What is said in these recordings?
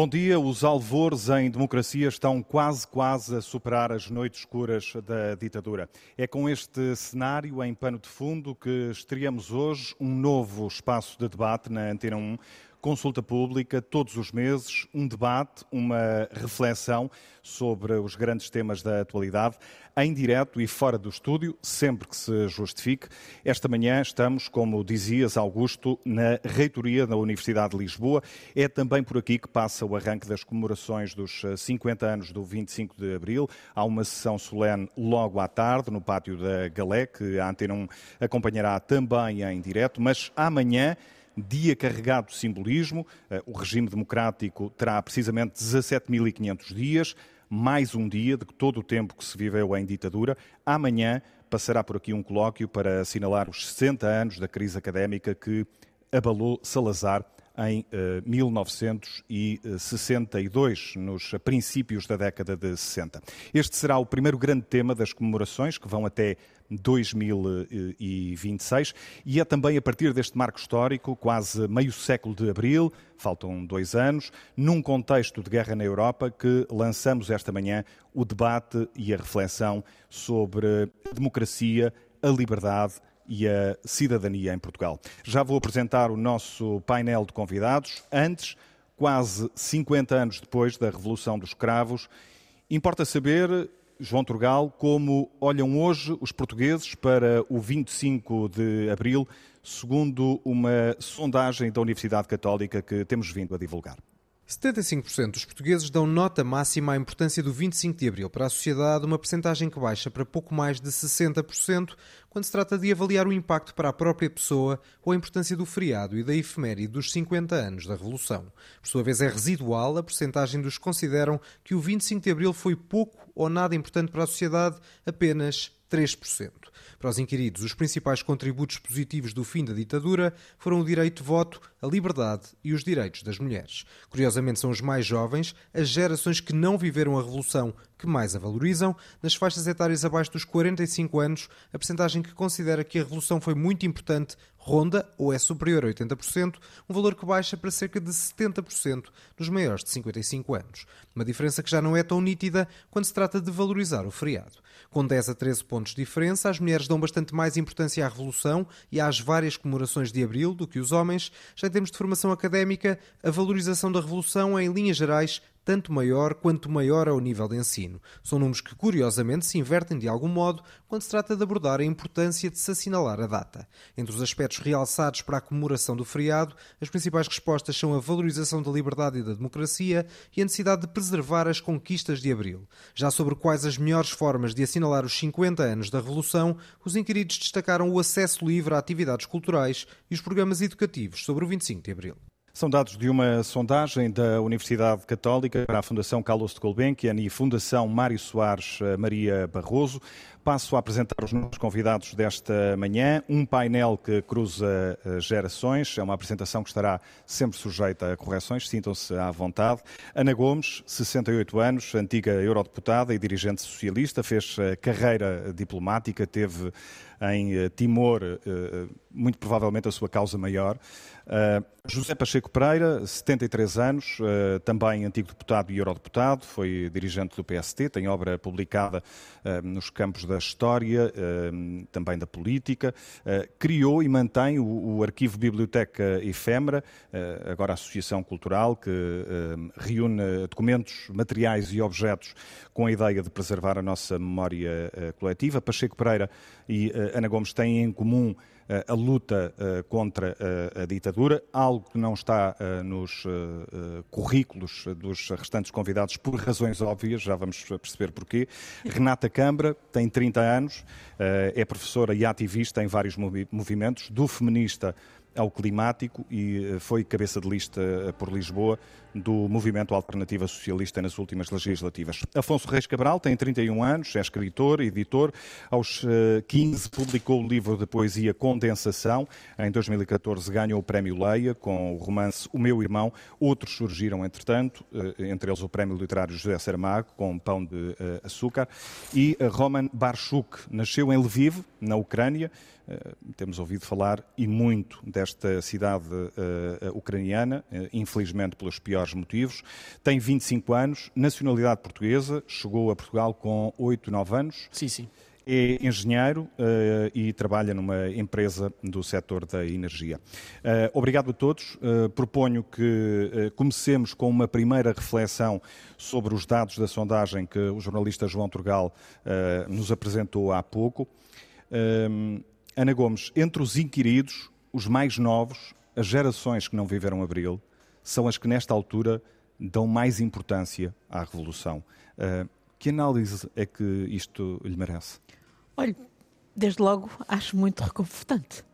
Bom dia. Os alvores em democracia estão quase, quase a superar as noites escuras da ditadura. É com este cenário em pano de fundo que estreamos hoje um novo espaço de debate na Antena 1 consulta pública todos os meses, um debate, uma reflexão sobre os grandes temas da atualidade, em direto e fora do estúdio, sempre que se justifique. Esta manhã estamos, como dizias, Augusto, na reitoria da Universidade de Lisboa. É também por aqui que passa o arranque das comemorações dos 50 eh, anos do 25 de Abril. Há uma sessão solene logo à tarde, no pátio da Galé, que a Antena 1 acompanhará também em direto, mas amanhã dia carregado de simbolismo. Eh, o regime democrático terá precisamente 17.500 dias, mais um dia de todo o tempo que se viveu em ditadura. Amanhã passará por aqui um colóquio para assinalar os 60 anos da crise académica que abalou Salazar em 1962, eh, nos princípios da década de 60. Este será o primeiro grande tema das comemorações, que vão até 2026, e é também a partir deste marco histórico, quase meio século de abril, faltam dois anos, num contexto de guerra na Europa, que lançamos esta manhã o debate e a reflexão sobre a democracia, a liberdade e a cidadania em Portugal. Já vou apresentar o nosso painel de convidados. Antes, quase 50 anos depois da Revolução dos Cravos, importa saber, João Turgal, como olham hoje os portugueses para o 25 de abril, segundo uma sondagem da Universidade Católica que temos vindo a divulgar. 75% dos portugueses dão nota máxima à importância do 25 de abril para a sociedade, uma percentagem que baixa para pouco mais de 60% quando se trata de avaliar o impacto para a própria pessoa ou a importância do feriado e da efeméride dos 50 anos da Revolução. Por sua vez, é residual a percentagem dos que consideram que o 25 de abril foi pouco ou nada importante para a sociedade, apenas 3%. Para os inquiridos, os principais contributos positivos do fim da ditadura foram o direito de voto, a liberdade e os direitos das mulheres. Curiosamente, são os mais jovens, as gerações que não viveram a Revolução, que mais a valorizam. Nas faixas etárias abaixo dos 45 anos, a percentagem que considera que a Revolução foi muito importante ronda ou é superior a 80%, um valor que baixa para cerca de 70% nos maiores de 55 anos. Uma diferença que já não é tão nítida quando se trata de valorizar o feriado. Com 10 a 13 pontos de diferença, as mulheres dão bastante mais importância à Revolução e às várias comemorações de Abril do que os homens. Já em termos de formação académica, a valorização da Revolução é, em linhas gerais, tanto maior quanto maior é o nível de ensino. São números que, curiosamente, se invertem de algum modo quando se trata de abordar a importância de se assinalar a data. Entre os aspectos realçados para a comemoração do feriado, as principais respostas são a valorização da liberdade e da democracia e a necessidade de preservar as conquistas de Abril. Já sobre quais as melhores formas de assinalar os 50 anos da Revolução, os inquiridos destacaram o acesso livre a atividades culturais e os programas educativos sobre o 25 de Abril. São dados de uma sondagem da Universidade Católica para a Fundação Carlos de Gulbenkian e Fundação Mário Soares eh, Maria Barroso. Passo a apresentar os nossos convidados desta manhã. Um painel que cruza eh, gerações. É uma apresentação que estará sempre sujeita a correções. Sintam-se à vontade. Ana Gomes, 68 anos, antiga eurodeputada e dirigente socialista, fez eh, carreira diplomática, teve em Timor, muito provavelmente a sua causa maior. Uh, José Pacheco Pereira, 73 anos, uh, também antigo deputado e eurodeputado, foi dirigente do PST, tem obra publicada uh, nos campos da história, também da política. criou e mantém o, o Arquivo Biblioteca Efêmera, agora Associação Cultural, que reúne documentos, materiais e objetos com a ideia de preservar a nossa memória coletiva. Pacheco Pereira e Ana Gomes têm em comum a luta eh, contra a ditadura, algo que não está eh, nos eh, currículos dos restantes convidados por razões óbvias, já vamos perceber porquê. Renata Câmara tem 30 anos, é professora e ativista em vários movimentos, do feminista ao climático e foi cabeça de lista por Lisboa do movimento Alternativa Socialista nas últimas legislativas. Afonso Reis Cabral tem 31 anos, é escritor, editor. Aos 15 eh, publicou o livro de poesia Condensação. Em 2014 ganhou o Prémio Leia com o romance O Meu Irmão. Outros surgiram, entretanto, eh, entre eles o Prémio Literário José Saramago com Pão de eh, Açúcar. E Roman Barchuk nasceu em Lviv, na Ucrânia, temos ouvido falar e muito desta cidade ucraniana, infelizmente pelos piores motivos. Tem 25 anos, nacionalidade portuguesa, chegou a Portugal com 8, 9 anos. Sim, sim. É engenheiro uh, e trabalha numa empresa do setor da energia. Uh, obrigado a todos. Uh, proponho que comecemos com uma primeira reflexão sobre os dados da sondagem que o jornalista João Turgal nos apresentou há pouco. Ana Gomes, entre os inquiridos, os mais novos, as gerações que não viveram abril, são as que nesta altura dão mais importância à revolução. Que análise é que isto lhe merece? Olha, desde logo acho muito reconfortante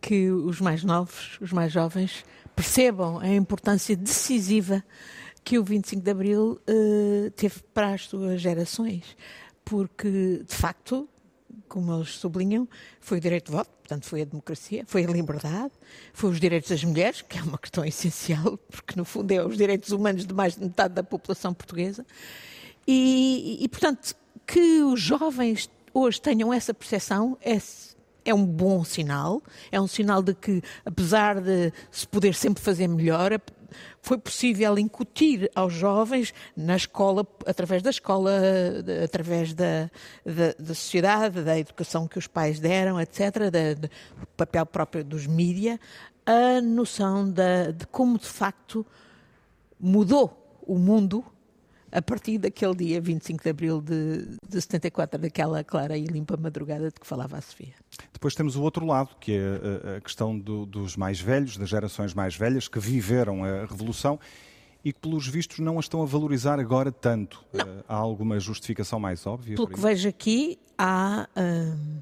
que os mais novos, os mais jovens, percebam a importância decisiva que o 25 de Abril uh, teve para as suas gerações, porque, de facto, como eles sublinham, foi o direito de voto, portanto foi a democracia, foi a liberdade, foi os direitos das mulheres, que é uma questão essencial, porque no fundo é os direitos humanos de mais de metade da população portuguesa, e, e, portanto, que os jovens hoje tenham essa percepção é, é um bom sinal. É um sinal de que, apesar de se poder sempre fazer melhor, foi possível incutir aos jovens na escola, através da escola, através da, da, da sociedade, da educação que os pais deram, etc., do papel próprio dos mídia, a noção de como de facto mudou o mundo a partir daquele dia 25 de abril de, de 74, daquela clara e limpa madrugada de que falava a Sofia. Depois temos o outro lado, que é a, questão do, dos mais velhos, das gerações mais velhas, que viveram a Revolução e que, pelos vistos, não a estão a valorizar agora tanto. Não. Eh, há alguma justificação mais óbvia? Pelo que vejo aqui, há. Hum,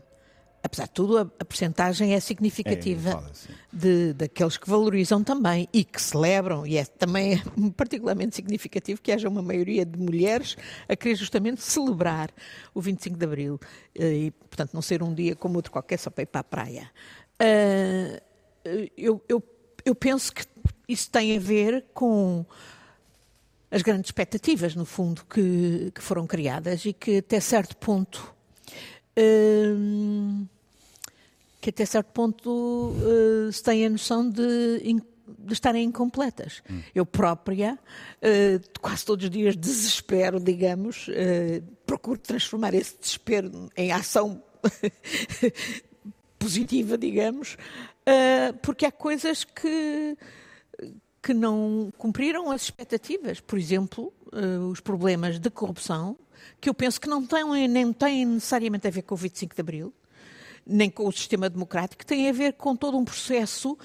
apesar de tudo, a, a percentagem é significativa é, de, daqueles que valorizam também e que celebram, e é também particularmente significativo que haja uma maioria de mulheres a querer justamente celebrar o 25 de Abril eh, e, portanto, não ser um dia como outro qualquer só para ir para a praia. Uh, eu, eu, eu penso que isso tem a ver com as grandes expectativas, no fundo, que, que foram criadas e que até certo ponto. Uh, que até certo ponto uh, se tem a noção de, de estarem incompletas. Hum. Eu própria, uh, quase todos os dias, desespero, digamos, uh, procuro transformar esse desespero em ação positiva, digamos, porque há coisas que que não cumpriram as expectativas. Por exemplo, os problemas de corrupção, que eu penso que não têm, nem têm necessariamente a ver com o 25 de Abril, nem com o sistema democrático, tem a ver com todo um processo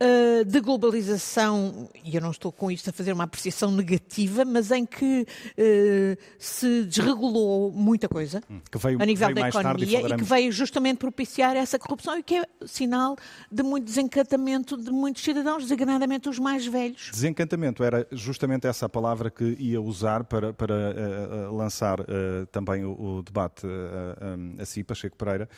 uh, de globalização, e eu não estou com isto a fazer uma apreciação negativa, mas em que uh, se desregulou muita coisa hum, veio, a nível da economia e, e, que veio justamente propiciar essa corrupção e que é sinal de muito desencantamento de muitos cidadãos, designadamente os mais velhos. Desencantamento era justamente essa a palavra que ia usar para, para uh, lançar também o, o debate a si, Pacheco Pereira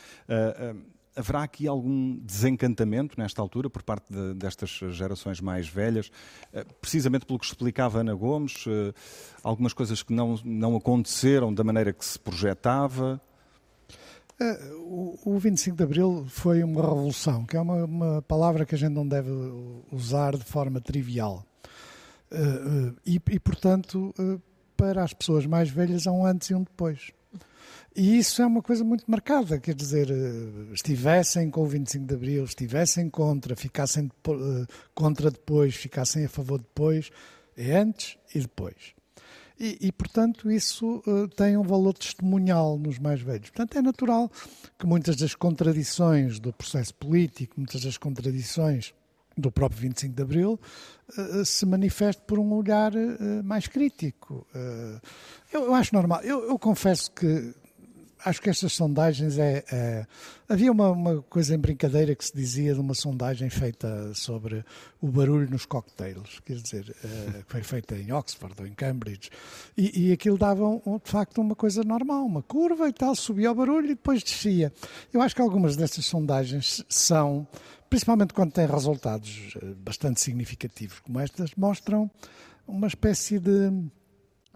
haverá aqui algum desencantamento nesta altura por parte de, destas gerações mais velhas, eh, precisamente pelo que explicava Ana Gomes, eh, algumas coisas que não, não aconteceram da maneira que se projetava? Eh, o 25 de Abril foi uma revolução, que é uma, uma palavra que a gente não deve usar de forma trivial. E, e portanto, para as pessoas mais velhas há um antes e um depois. E isso é uma coisa muito marcada, quer dizer, eh, estivessem com o 25 de Abril, estivessem contra, ficassem eh, contra depois, ficassem a favor depois, é antes e depois. E, e, portanto, isso uh, tem um valor testemunhal nos mais velhos. Portanto, é natural que muitas das contradições do processo político, muitas das contradições do próprio 25 de Abril, se manifeste por um olhar mais crítico. Eu, eu, acho normal. Eu, eu confesso que acho que estas sondagens é. é havia uma, uma, coisa em brincadeira que se dizia de uma sondagem feita sobre o barulho nos cocktails, quer dizer, é, que foi feita em Oxford ou em Cambridge, e, e aquilo dava um, de facto uma coisa normal, uma curva e tal, subia o barulho e depois descia. Eu acho que algumas destas sondagens são, principalmente quando têm resultados eh, bastante significativos como estas, mostram uma espécie de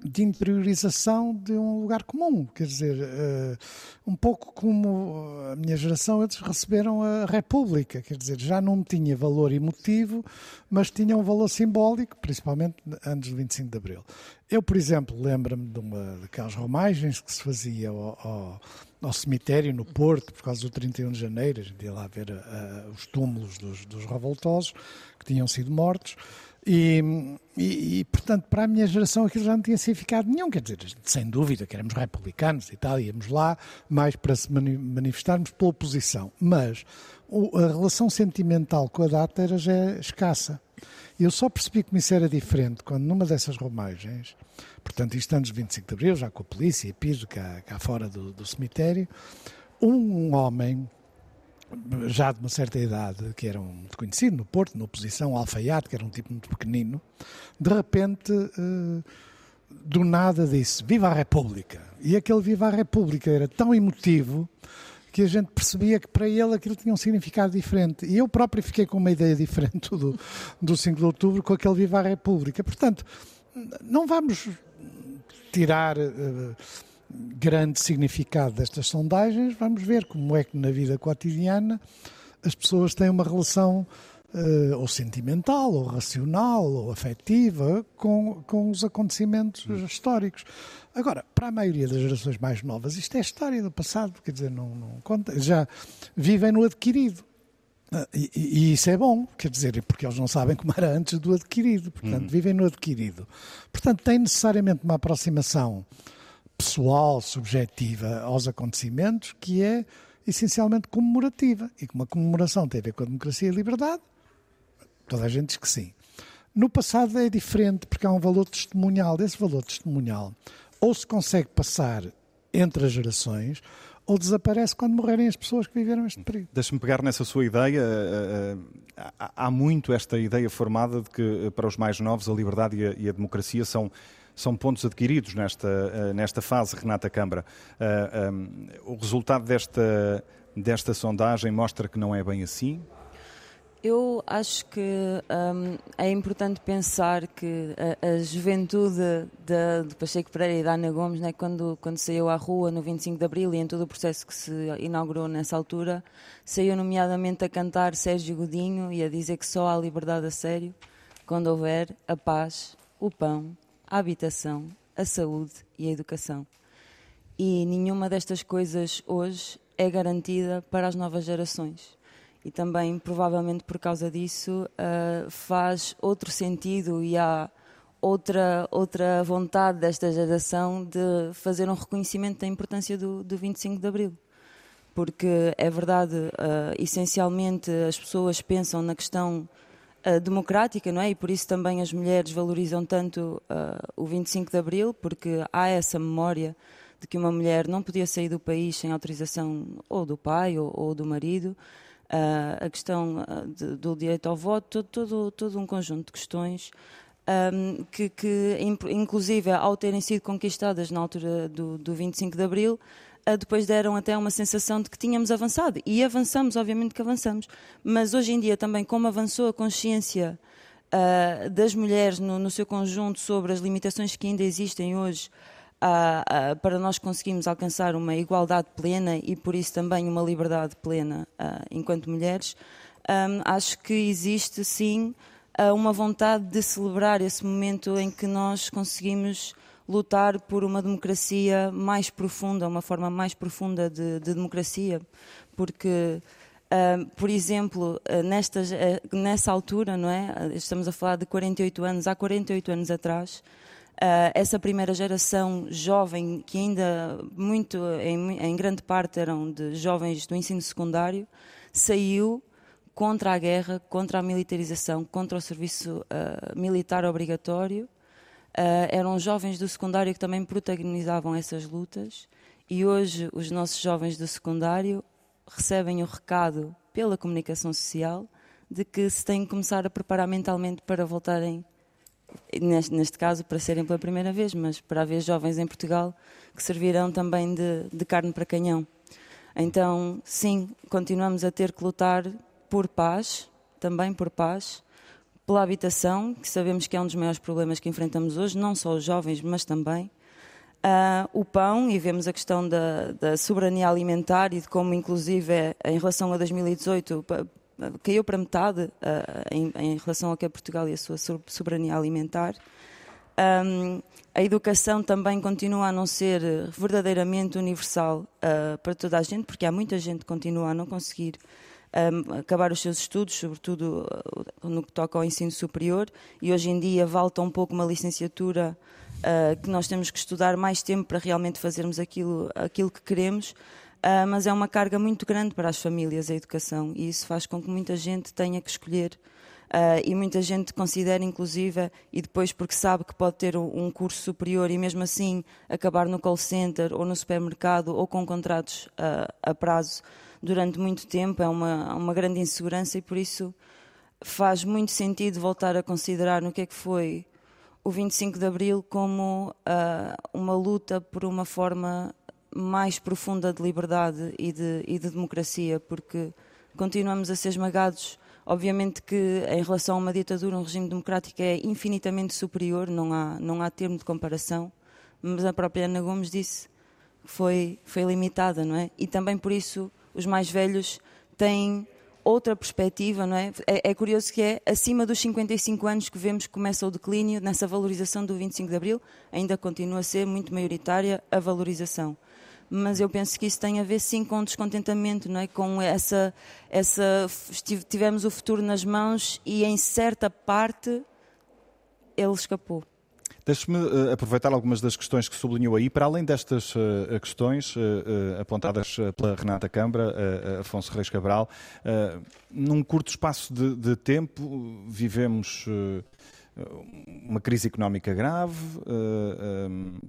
de interiorização de um lugar comum. Quer dizer, uh, um pouco como a minha geração, eles receberam a República. Quer dizer, já não tinha valor emotivo, mas tinha um valor simbólico, principalmente antes do 25 de Abril. Eu, por exemplo, lembro-me de uma daquelas romagens que se fazia ao, ao, ao, cemitério no Porto, por causa do 31 de janeiro, a gente ia lá ver uh, os túmulos dos, dos revoltosos que tinham sido mortos. E, e, e, portanto, para a minha geração aquilo já não tinha significado nenhum. Quer dizer, sem dúvida que éramos republicanos e tal, íamos lá mais para se manifestarmos pela oposição. Mas o, a relação sentimental com a data era já escassa. Eu só percebi que isso era diferente quando, numa dessas romagens, portanto, isto antes de 25 de Abril, já com a polícia e piso cá, cá fora do, do cemitério, um homem já de uma certa idade, que era um conhecido no Porto, na oposição, Alfaiate, que era um tipo muito pequenino, de repente, uh, do nada disse Viva a República! E aquele Viva a República era tão emotivo que a gente percebia que para ele aquilo tinha um significado diferente. E eu próprio fiquei com uma ideia diferente do, do 5 de outubro com aquele Viva a República. Portanto, não vamos tirar. Uh, grande significado destas sondagens, vamos ver como é que na vida cotidiana as pessoas têm uma relação uh, ou sentimental, ou racional, ou afetiva com, com os acontecimentos hum. históricos. Agora, para a maioria das gerações mais novas, isto é história do passado, quer dizer, não, não conta, já vivem no adquirido. Uh, e, e, isso é bom, quer dizer, porque eles não sabem como era antes do adquirido, portanto, hum. vivem no adquirido. Portanto, tem necessariamente uma aproximação pessoal, subjetiva aos acontecimentos, que é essencialmente comemorativa. E como a comemoração tem a ver com a democracia e a liberdade, toda a gente diz que sim. No passado é diferente, porque há um valor testemunhal. Esse valor testemunhal ou se consegue passar entre as gerações, ou desaparece quando morrerem as pessoas que viveram este período. Deixa-me pegar nessa sua ideia. Eh, eh, há muito esta ideia formada de que eh, para os mais novos a liberdade e a democracia são são pontos adquiridos nesta, eh, nesta fase, Renata Câmara. Eh, um, o resultado desta, desta sondagem mostra que não é bem assim? Eu acho que um, é importante pensar que a, a juventude de, de, Pacheco Pereira e da Ana Gomes, né, quando, quando saiu à rua no 25 de Abril e em todo o processo que se inaugurou nessa altura, saiu nomeadamente a cantar Sérgio Godinho e a dizer que só há liberdade a sério quando houver a paz, o pão a habitação, a saúde e a educação. E nenhuma destas coisas hoje é garantida para as novas gerações. E também, provavelmente por causa disso, uh, faz outro sentido e há outra, outra vontade desta geração de fazer um reconhecimento da importância do, do 25 de Abril. Porque é verdade, uh, essencialmente as pessoas pensam na questão uh, democrática, não é? E por isso também as mulheres valorizam tanto uh, o 25 de Abril, porque há essa memória de que uma mulher não podia sair do país sem autorização ou do pai ou, ou do marido. Uh, a questão de, do direito ao voto, todo, todo, todo um conjunto de questões um, que, que, inclusive, ao terem sido conquistadas na altura do, do 25 de Abril, depois deram até uma sensação de que tínhamos avançado. E avançamos, obviamente que avançamos. Mas hoje em dia também, como avançou a consciência uh, das mulheres no, no, seu conjunto sobre as limitações que ainda existem hoje uh, uh, para nós conseguirmos alcançar uma igualdade plena e por isso também uma liberdade plena enquanto mulheres, um, acho que existe sim uma vontade de celebrar esse momento em que nós conseguimos lutar por uma democracia mais profunda, uma forma mais profunda de, de democracia, porque Uh, por exemplo, uh, nestas, uh, nessa altura, não é? Estamos a falar de 48 anos, há 48 anos atrás, essa primeira geração jovem, que ainda muito, em, em, grande parte eram de jovens do ensino secundário, saiu contra a guerra, contra a militarização, contra o serviço militar obrigatório Uh, eram jovens do secundário que também protagonizavam essas lutas e hoje os nossos jovens do secundário recebem o recado pela comunicação social de que se têm que começar a preparar mentalmente para voltarem, neste, neste caso, para serem pela primeira vez, mas para haver jovens em Portugal que servirão também de, de carne para canhão. Então, sim, continuamos a ter que lutar por paz, também por paz, pela habitação, que sabemos que é um dos maiores problemas que enfrentamos hoje, não só os jovens, mas também. Uh, o pão, e vemos a questão da, da, soberania alimentar e de como, inclusive, é, em relação a 2018, caiu para metade uh, em, em, relação ao que é Portugal e a sua soberania alimentar. Um, a educação também continua a não ser verdadeiramente universal uh, para toda a gente, porque há muita gente que continua a não conseguir um, acabar os seus estudos, sobretudo no que toca ao ensino superior, e hoje em dia volta um pouco uma licenciatura uh, que nós temos que estudar mais tempo para realmente fazermos aquilo, aquilo que queremos, uh, mas é uma carga muito grande para as famílias a educação e isso faz com que muita gente tenha que escolher Uh, e muita gente considera, inclusive, e depois porque sabe que pode ter um curso superior e mesmo assim acabar no call center ou no supermercado ou com contratos uh, a prazo durante muito tempo, é uma, uma grande insegurança e por isso faz muito sentido voltar a considerar no que é que foi o 25 de Abril como uh, uma luta por uma forma mais profunda de liberdade e de, e de democracia, porque continuamos a ser esmagados. Obviamente que em relação a uma ditadura, um regime democrático é infinitamente superior, não há, não há termo de comparação, mas a própria Ana Gomes disse que foi, foi limitada, não é? E também por isso os mais velhos têm outra perspectiva, não é? é? é? curioso que é acima dos 55 anos que vemos que começa o declínio nessa valorização do 25 de Abril, ainda continua a ser muito maioritária a valorização. Mas eu penso que isso tem a ver sim com descontentamento, não é? Com essa, essa tivemos o futuro nas mãos e em certa parte ele escapou. Deixe-me uh, aproveitar algumas das questões que sublinhou aí, para além destas uh, questões uh, apontadas pela Renata Câmara, Afonso Reis Cabral, num curto espaço de, de tempo vivemos uma crise económica grave um,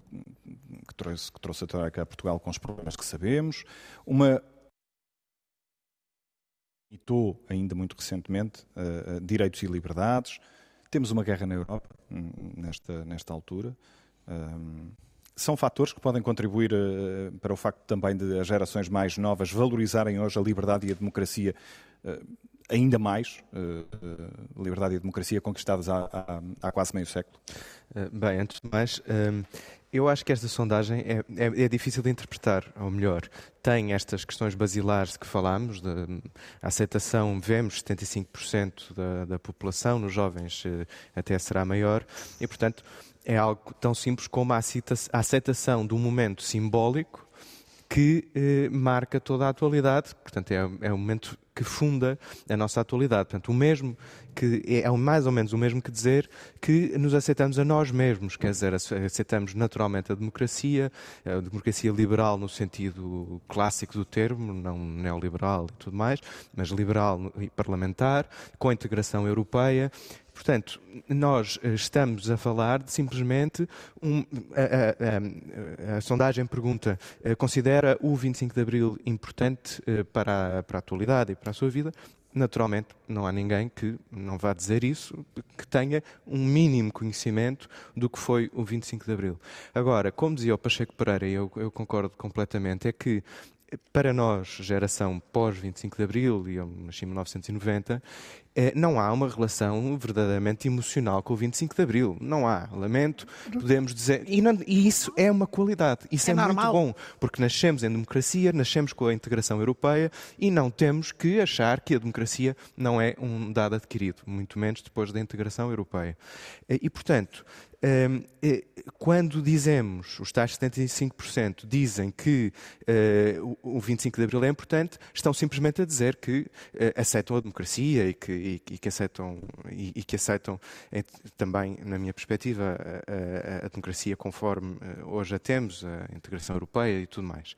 que, trouxe, que trouxe até a Portugal com os problemas que sabemos, uma limitou ainda muito recentemente direitos e liberdades, temos uma guerra na Europa, hum, nesta, nesta altura. Um, são fatores que podem contribuir uh, para o facto também de as gerações mais novas valorizarem hoje a liberdade e a democracia uh, ainda mais, uh, liberdade e democracia conquistadas há, há, há quase meio século? bem, antes de mais, um, eu acho que esta sondagem é, é, é, difícil de interpretar, ou melhor, tem estas questões basilares que falámos, da aceitação, vemos 75% da, da população, nos jovens eh, até será maior, e portanto é algo tão simples como a aceitação de um momento simbólico que eh, marca toda a atualidade. Portanto, é, é o momento que funda a nossa atualidade. Portanto, o mesmo que é, é mais ou menos o mesmo que dizer que nos aceitamos a nós mesmos, quer dizer, aceitamos naturalmente a democracia, a democracia liberal no sentido clássico do termo, não neoliberal e tudo mais, mas liberal e parlamentar, com a integração europeia, Portanto, nós eh, estamos a falar de simplesmente. Um, a, a, a, a, sondagem pergunta: eh, considera o 25 de Abril importante eh, para a, para a atualidade e para a sua vida? Naturalmente, não há ninguém que não vá dizer isso, que tenha um mínimo conhecimento do que foi o 25 de Abril. Agora, como dizia o Pacheco Pereira, e eu, eu concordo completamente, é que para nós, geração pós-25 de Abril, e eu nasci em 1990, eh, não há uma relação verdadeiramente emocional com o 25 de Abril. Não há. Lamento, podemos dizer. E, não, e isso é uma qualidade. Isso é, é muito bom, porque nascemos em democracia, nascemos com a integração europeia e não temos que achar que a democracia não é um dado adquirido, muito menos depois da integração europeia. Eh, e, portanto, quando dizemos, os tais 75% dizem que uh, o 25 de Abril é importante, estão simplesmente a dizer que uh, aceitam a democracia e que, e, e que aceitam, e, e que aceitam também, na minha perspectiva, a, a, a democracia conforme hoje a temos, a integração europeia e tudo mais.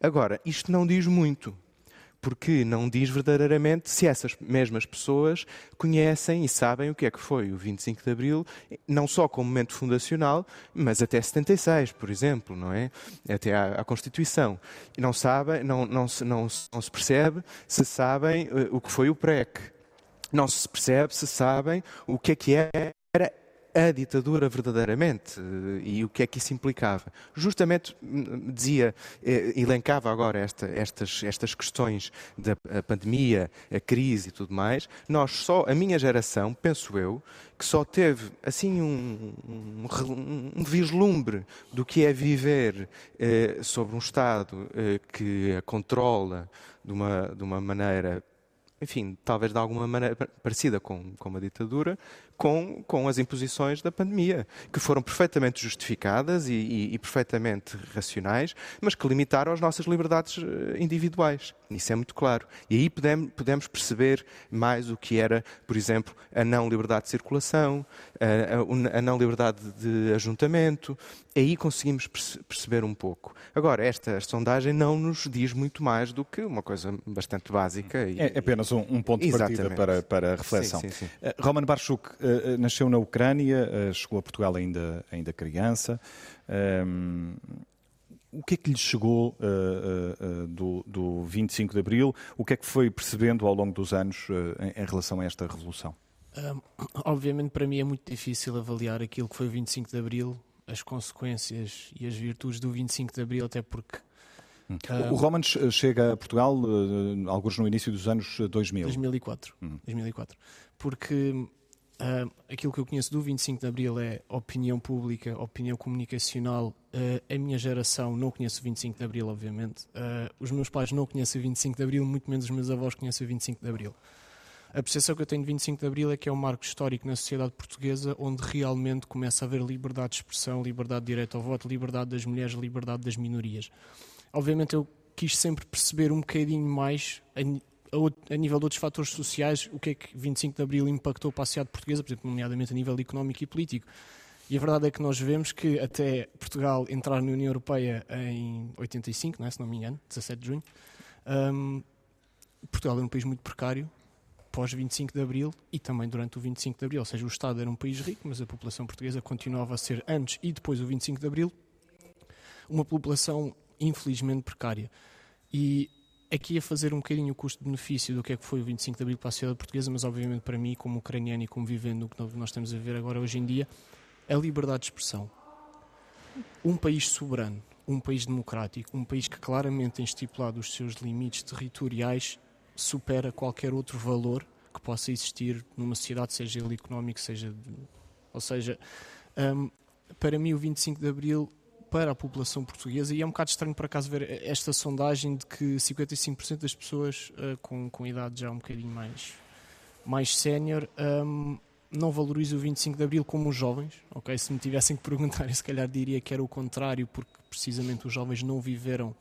Agora, isto não diz muito porque não diz verdadeiramente se essas mesmas pessoas conhecem e sabem o que é que foi o 25 de Abril, não só como momento fundacional, mas até 76, por exemplo, não é? Até à, à Constituição. E não sabem, não, não, se, não, não se percebe se sabem uh, o que foi o PREC. Não se percebe se sabem o que é que era a ditadura verdadeiramente e o que é que isso implicava. Justamente hum, dizia, elencava agora esta, estas, estas questões da pandemia, a crise e tudo mais. Nós só, a minha geração, penso eu, que só teve assim um, um, um vislumbre do que é viver eh, sobre um Estado eh, que a controla de uma, de uma maneira enfim, talvez de alguma maneira parecida com, com uma ditadura, com, com as imposições da pandemia, que foram perfeitamente justificadas e, e, e, perfeitamente racionais, mas que limitaram as nossas liberdades eh, individuais. Isso é muito claro. E aí podemos, perceber mais o que era, por exemplo, a não liberdade de circulação, a, a, a não liberdade de ajuntamento. Aí conseguimos perceber um pouco. Agora, esta sondagem não nos diz muito mais do que uma coisa bastante básica. E... É apenas um, um ponto de partida para, para a reflexão. Sim, sim, sim. Uh, Roman Barchuk, uh, nasceu na Ucrânia, uh, chegou a Portugal ainda, ainda criança. Um, o que é que lhe chegou do, do 25 de Abril? O que é que foi percebendo ao longo dos anos em, em, relação a esta revolução? Um, obviamente, para mim é muito difícil avaliar aquilo que foi o 25 de Abril, as consequências e as virtudes do 25 de Abril, até porque Hum. O Romans chega a Portugal uh, alguns no início dos anos 2000. 2004. Hum. 2004. Porque uh, aquilo que eu conheço do 25 de Abril é opinião pública, opinião comunicacional. Uh, a minha geração não conhece o 25 de Abril, obviamente. os meus pais não conhecem o 25 de Abril, muito menos os meus avós conhecem o 25 de Abril. A percepção que eu tenho de 25 de Abril é que é um marco histórico na sociedade portuguesa onde realmente começa a haver liberdade de expressão, liberdade de direito ao voto, liberdade das mulheres, liberdade das minorias obviamente eu quis sempre perceber um bocadinho mais a, nível de outros fatores sociais o que é que 25 de Abril impactou para a sociedade portuguesa, por exemplo, nomeadamente a nível económico e político. E a verdade é que nós vemos que até Portugal entrar na União Europeia em 85, não é, se não me engano, 17 de junho, um, Portugal era um país muito precário pós 25 de Abril e também durante o 25 de Abril, ou seja, o Estado era um país rico, mas a população portuguesa continuava a ser antes e depois do 25 de Abril uma população infelizmente precária. E aqui a fazer um bocadinho o custo-benefício do que é que foi o 25 de Abril para a sociedade portuguesa, mas obviamente para mim, como ucraniano e como vivendo o que nós estamos a ver agora hoje em dia, a liberdade de expressão. Um país soberano, um país democrático, um país que claramente tem estipulado os seus limites territoriais, supera qualquer outro valor que possa existir numa sociedade, seja ele económico, seja. De... Ou seja, um, para mim, o 25 de Abril para a população portuguesa e é um bocado estranho por acaso ver esta sondagem de que 55% das pessoas uh, com, com idade já um bocadinho mais, mais sénior um, não valorizam o 25 de Abril como os jovens. ok Se me tivessem que perguntar, eu se calhar diria que era o contrário, porque precisamente os jovens não viveram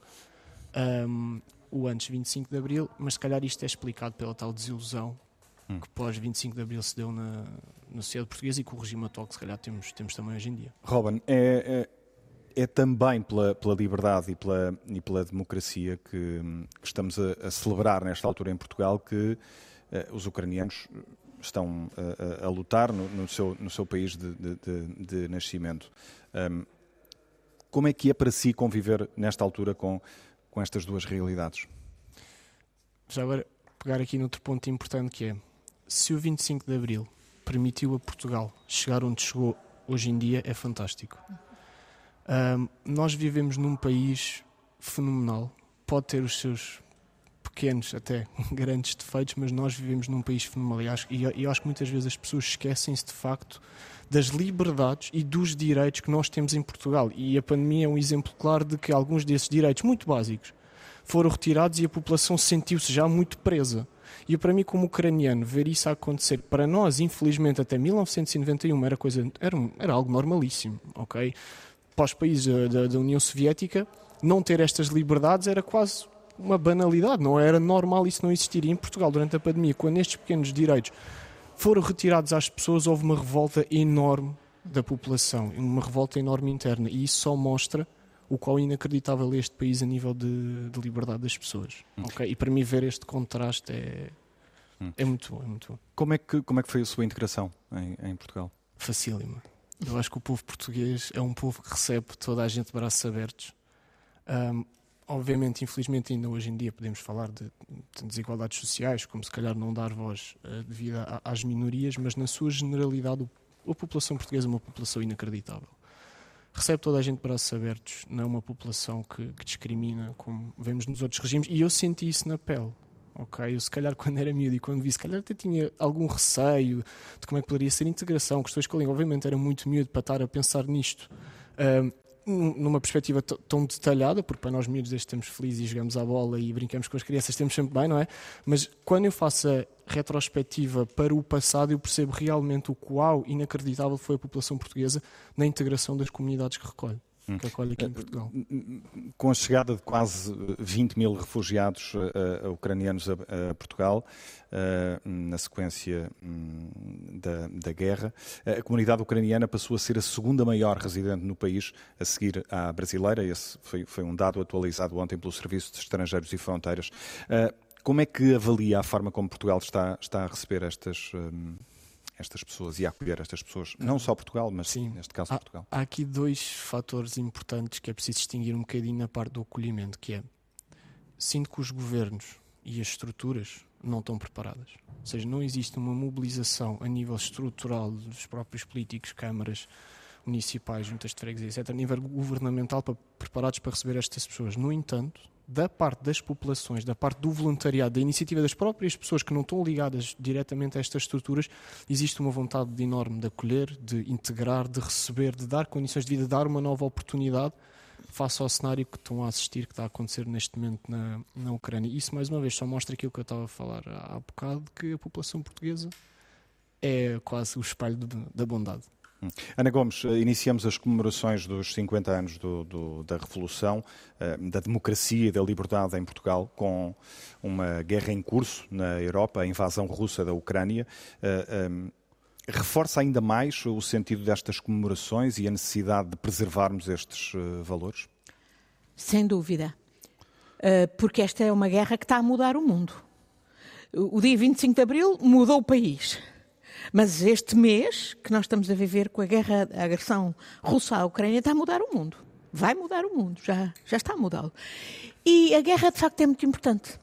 um, o antes 25 de Abril, mas se calhar isto é explicado pela tal desilusão hum. que pós 25 de Abril se deu na, na sociedade portuguesa e que o regime atual que se calhar temos, temos também hoje em dia. Robin, é, é é também pela, pela liberdade e pela, e pela democracia que, que estamos a, a, celebrar nesta altura em Portugal que uh, os ucranianos estão a, a lutar no, no, seu, no seu país de, de, de, de nascimento. Um, como é que é para si conviver nesta altura com, com estas duas realidades? Já agora, pegar aqui noutro ponto importante que é, se o 25 de Abril permitiu a Portugal chegar onde chegou hoje em dia, é fantástico. Um, nós vivemos num país fenomenal, pode ter os seus pequenos, até grandes defeitos, mas nós vivemos num país fenomenal. E, e eu acho que muitas vezes as pessoas esquecem-se de facto das liberdades e dos direitos que nós temos em Portugal. E a pandemia é um exemplo claro de que alguns desses direitos muito básicos foram retirados e a população sentiu-se já muito presa. E para mim, como ucraniano, ver isso acontecer, para nós, infelizmente, até 1991 era, coisa, era, era algo normalíssimo, ok? para os países da, da União Soviética, não ter estas liberdades era quase uma banalidade, não era normal isso não existir. E em Portugal, durante a pandemia, quando estes pequenos direitos foram retirados às pessoas, houve uma revolta enorme da população, uma revolta enorme interna. E isso só mostra o qual inacreditável é este país a nível de, de liberdade das pessoas. Hum. Okay? E para mim ver este contraste é, hum. é muito bom. É muito bom. Como, é que, como é que foi a sua integração em, em Portugal? Facílima. Eu acho que o povo português é um povo que recebe toda a gente de braços abertos. Um, obviamente, infelizmente, ainda hoje em dia podemos falar de, de desigualdades sociais, como se calhar não dar voz uh, devido a, às minorias, mas na sua generalidade o, A população portuguesa é uma população inacreditável. Recebe toda a gente braços abertos, não é uma população que, que discrimina, como vemos nos outros regimes, e eu senti isso na pele. Ok, eu se calhar quando era miúdo e quando vi, se calhar até tinha algum receio de como é que poderia ser integração, questões com a língua. Obviamente era muito miúdo para estar a pensar nisto. Um, numa perspectiva tão detalhada, porque para nós miúdos desde estamos felizes e jogamos à bola e brincamos com as crianças, temos sempre bem, não é? Mas quando eu faço a retrospectiva para o passado, eu percebo realmente o qual inacreditável foi a população portuguesa na integração das comunidades que recolhe. Hum. que acolhe aqui em Portugal. Com a chegada de quase 20 mil refugiados uh, ucranianos a, a Portugal, uh, na sequência um, da, da, guerra, a comunidade ucraniana passou a ser a segunda maior residente no país, a seguir à brasileira. Esse foi, foi um dado atualizado ontem pelo Serviço de Estrangeiros e Fronteiras. Uh, como é que avalia a forma como Portugal está, está a receber estas estas pessoas e a acolher estas pessoas, não só Portugal, mas Sim. neste caso há, Portugal. Há aqui dois fatores importantes que é preciso distinguir um bocadinho na parte do acolhimento, que é sinto que os governos e as estruturas não estão preparadas. Ou seja, não existe uma mobilização a nível estrutural dos próprios políticos, câmaras municipais, juntas de freguesia, etc., a nível governamental, para, preparados para receber estas pessoas. No entanto, da parte das populações, da parte do voluntariado, da iniciativa das próprias pessoas que não estão ligadas diretamente a estas estruturas, existe uma vontade enorme de acolher, de integrar, de receber, de dar condições de vida, de dar uma nova oportunidade face ao cenário que estão a assistir, que está a acontecer neste momento na, na Ucrânia. Isso, mais uma vez, só mostra aquilo que eu estava a falar há bocado, que a população portuguesa é quase o espelho da bondade. Ana Gomes, eh, iniciamos as comemorações dos 50 anos do, do, da Revolução, eh, da democracia e da liberdade em Portugal, com uma guerra em curso na Europa, a invasão russa da Ucrânia. Eh, reforça ainda mais o sentido destas comemorações e a necessidade de preservarmos estes valores? Sem dúvida. Porque esta é uma guerra que está a mudar o mundo. O dia 25 de Abril mudou o país mas este mês que nós estamos a viver com a guerra, a agressão russa à Ucrânia, está a mudar o mundo. Vai mudar o mundo, já, já está a mudá-lo. E a guerra, de facto, é muito importante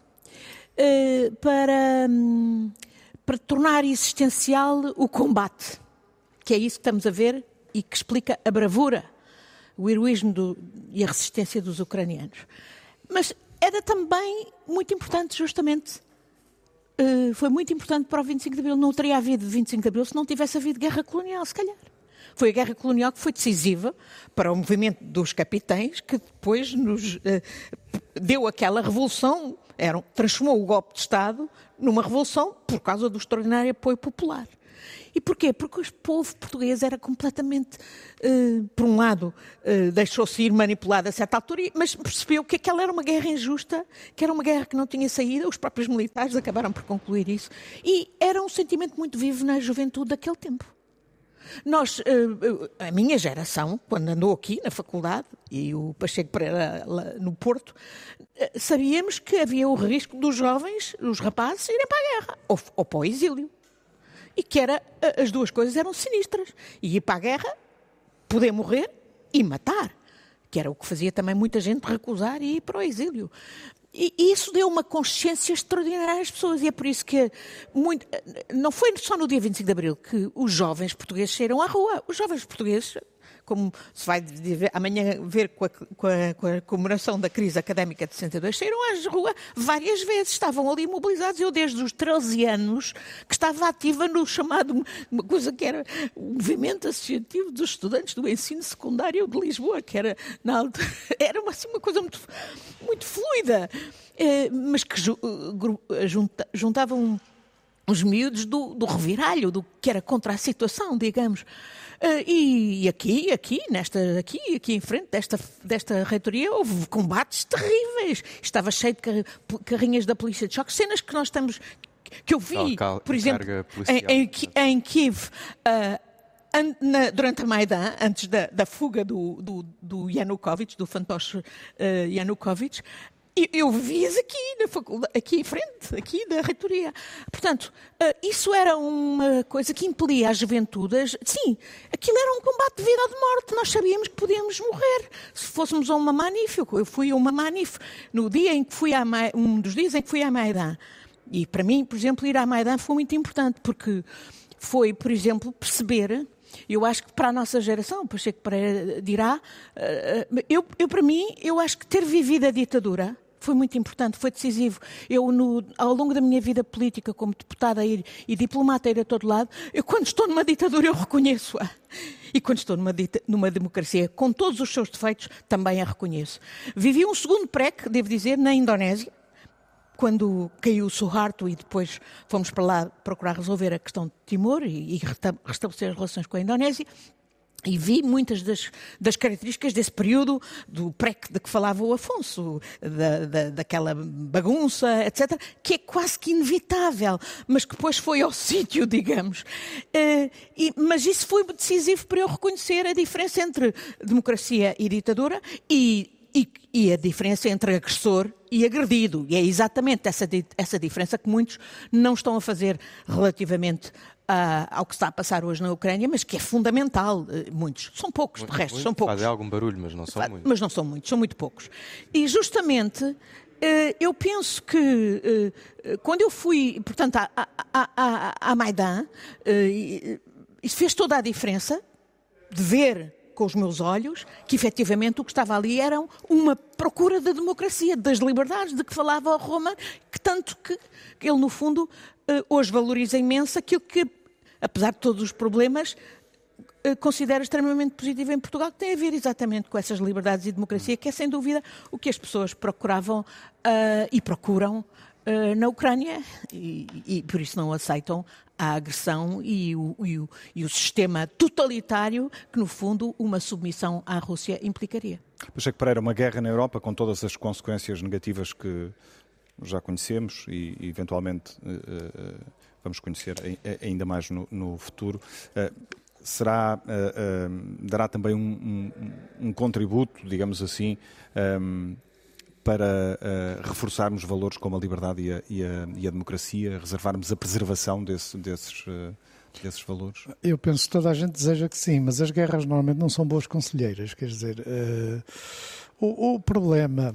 uh, para, um, para tornar existencial o combate, que é isso que estamos a ver e que explica a bravura, o heroísmo do, e a resistência dos ucranianos. Mas era também muito importante, justamente, uh, foi muito importante para o 25 de Abril. Não teria havido 25 de Abril se não tivesse havido guerra colonial, se calhar. Foi a guerra colonial que foi decisiva para o movimento dos capitães, que depois nos uh, deu aquela revolução, transformou o golpe de Estado numa revolução por causa do extraordinário apoio popular. E porquê? Porque o povo português era completamente, uh, por um lado, uh, deixou-se ir manipulado a certa altura, mas percebeu que aquela era uma guerra injusta, que era uma guerra que não tinha saída, os próprios militares acabaram por concluir isso, e era um sentimento muito vivo na juventude daquele tempo. Nós, eh, a minha geração, quando andou aqui na faculdade, e o Pacheco Pereira no Porto, sabíamos que havia o risco dos jovens, os rapazes, irem para a guerra ou, ou para o exílio e que era, as duas coisas eram sinistras. E ir para a guerra, poder morrer e matar, que era o que fazia também muita gente recusar e ir para o exílio. E isso deu uma consciência extraordinária às pessoas, e é por isso que muito, não foi só no dia 25 de Abril que os jovens portugueses saíram à rua. Os jovens portugueses como se vai amanhã ver com a, com, a, com a, comemoração da crise académica de 62, saíram às ruas várias vezes, estavam ali mobilizados. Eu, desde os 13 anos, que estava ativa no chamado, uma coisa que era o Movimento Associativo dos Estudantes do Ensino Secundário de Lisboa, que era, na altura, era uma, assim, uma coisa muito, muito fluida, eh, mas que junta, juntavam os miúdos do, do reviralho, do que era contra a situação, digamos. Uh, e, aqui, aqui, nesta, aqui, aqui em frente desta, desta reitoria, houve combates terríveis. Estava cheio de carrinhas da polícia de choque, cenas que nós estamos, que eu vi, cal, por exemplo, em, em, em Kiev. Uh, na, durante a Maidan, antes da, da fuga do, do, do, Yanukovych, do fantoche uh, Yanukovych, eu vi-as aqui na faculdade, aqui em frente, aqui da reitoria. Portanto, eh, isso era uma coisa que impelia as juventudes. Sim, aquilo era um combate de vida ou de morte. Nós sabíamos que podíamos morrer se fôssemos a uma manif. Eu fui a uma manif no dia em que fui a um dos dias em que fui à Maidan. E para mim, por exemplo, ir à Maidan foi muito importante porque foi, por exemplo, perceber Eu acho que para a nossa geração, Pacheco Pereira dirá, eh, eu, eu para mim, eu acho que ter vivido a ditadura foi muito importante, foi decisivo. Eu, no, ao longo da minha vida política, como deputada e, e diplomata, ir a todo lado, eu, quando estou numa ditadura, eu reconheço-a. E quando estou numa, numa, democracia, com todos os seus defeitos, também a reconheço. Vivi um segundo PREC, devo dizer, na Indonésia, quando caiu o Suharto e depois fomos para lá procurar resolver a questão de Timor e, e restabelecer as relações com a Indonésia. E vi muitas das, das, características desse período do PREC de que falava o Afonso, da, da, daquela bagunça, etc., que é quase que inevitável, mas que depois foi ao sítio, digamos. Uh, e, mas isso foi decisivo para eu reconhecer a diferença entre democracia e ditadura e e, e, a diferença entre agressor e agredido. E é exatamente essa, essa diferença que muitos não estão a fazer relativamente uh, ao que está a passar hoje na Ucrânia, mas que é fundamental. Uh, muitos. São poucos, de resto, são poucos. Fazem algum barulho, mas não são muitos. Mas não são muitos, são muito poucos. E justamente uh, eu penso que quando eu fui, portanto, à, à, à, à Maidan, isso fez toda a diferença de ver com os meus olhos que efetivamente o que estava ali era uma procura da democracia, das liberdades de que falava Roma, que tanto que ele, no fundo, eh, hoje valoriza imenso aquilo que, apesar de todos os problemas, eh, considera extremamente positivo em Portugal, que tem a ver exatamente com essas liberdades e democracia, que é sem dúvida o que as pessoas procuravam uh, e procuram uh, na Ucrânia e, e, por isso não aceitam a agressão e o, e, o, e o, sistema totalitário que, no fundo, uma submissão à Rússia implicaria. Pacheco Pereira, uma guerra na Europa com todas as consequências negativas que já conhecemos e, e eventualmente, uh, vamos conhecer ainda mais no, no futuro. Uh, será, uh, dará também um, um, um, contributo, digamos assim, um, para reforçarmos valores como a liberdade e a, e, a, e a, democracia, reservarmos a preservação desse, desses, desses valores? Eu penso que toda a gente deseja que sim, mas as guerras normalmente não são boas conselheiras. Quer dizer, uh, o, o, problema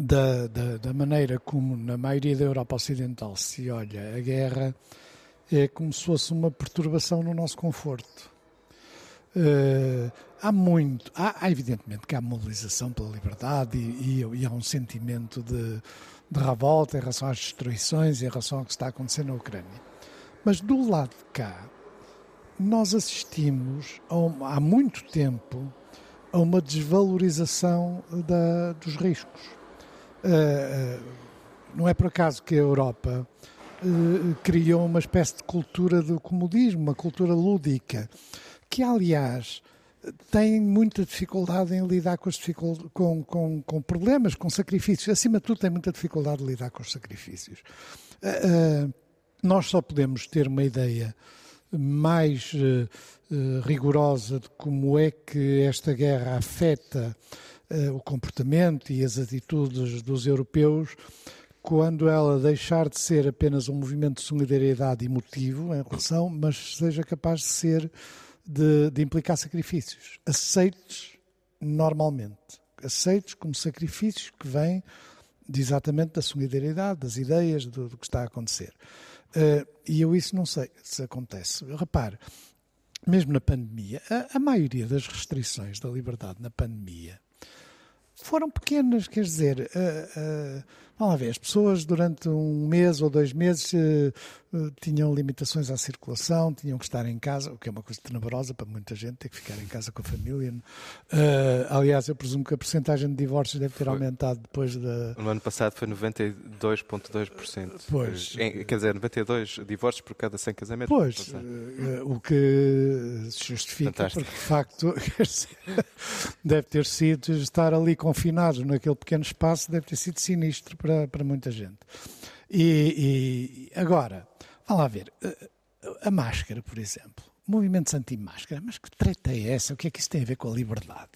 da, da, da, maneira como na maioria da Europa Ocidental se olha a guerra é como se fosse uma perturbação no nosso conforto. Uh, há muito, há, há, evidentemente que há mobilização pela liberdade e, e, e há um sentimento de, de, revolta em relação às destruições em relação ao que está acontecendo na Ucrânia. Mas do lado de cá, nós assistimos um, há muito tempo a uma desvalorização da, dos riscos. Uh, não é por acaso que a Europa uh, criou uma espécie de cultura do comodismo, uma cultura lúdica que, aliás, tem muita dificuldade em lidar com, com, com, com, problemas, com sacrifícios. Acima de tudo, tem muita dificuldade de lidar com os sacrifícios. Uh, nós só podemos ter uma ideia mais uh, rigorosa de como é que esta guerra afeta o comportamento e as atitudes dos europeus quando ela deixar de ser apenas um movimento de solidariedade emotivo em relação, mas seja capaz de ser de, de implicar sacrifícios, aceitos normalmente, aceitos como sacrifícios que vêm de exatamente da solidariedade, das ideias, do, do que está a acontecer. Uh, e eu isso não sei se acontece. Repare, mesmo na pandemia, a, a, maioria das restrições da liberdade na pandemia foram pequenas, quer dizer, uh, uh, vamos lá ver, as pessoas durante um mês ou dois meses eh, tinham limitações à circulação, tinham que estar em casa, o que é uma coisa tenebrosa para muita gente, ter que ficar em casa com a família. Uh, aliás, eu presumo que a porcentagem de divórcios deve ter foi. aumentado depois da. No ano passado foi 92,2%. Pois. Em, quer dizer, 92 divórcios por cada 100 casamentos. Pois, uh, o que se justifica, Fantástico. porque de facto deve ter sido estar ali confinados naquele pequeno espaço, deve ter sido sinistro para, para muita gente. E, e agora, vamos lá ver, eh, a máscara, por exemplo, movimentos anti-máscara, mas que treta é essa? O que é que isso tem a ver com a liberdade?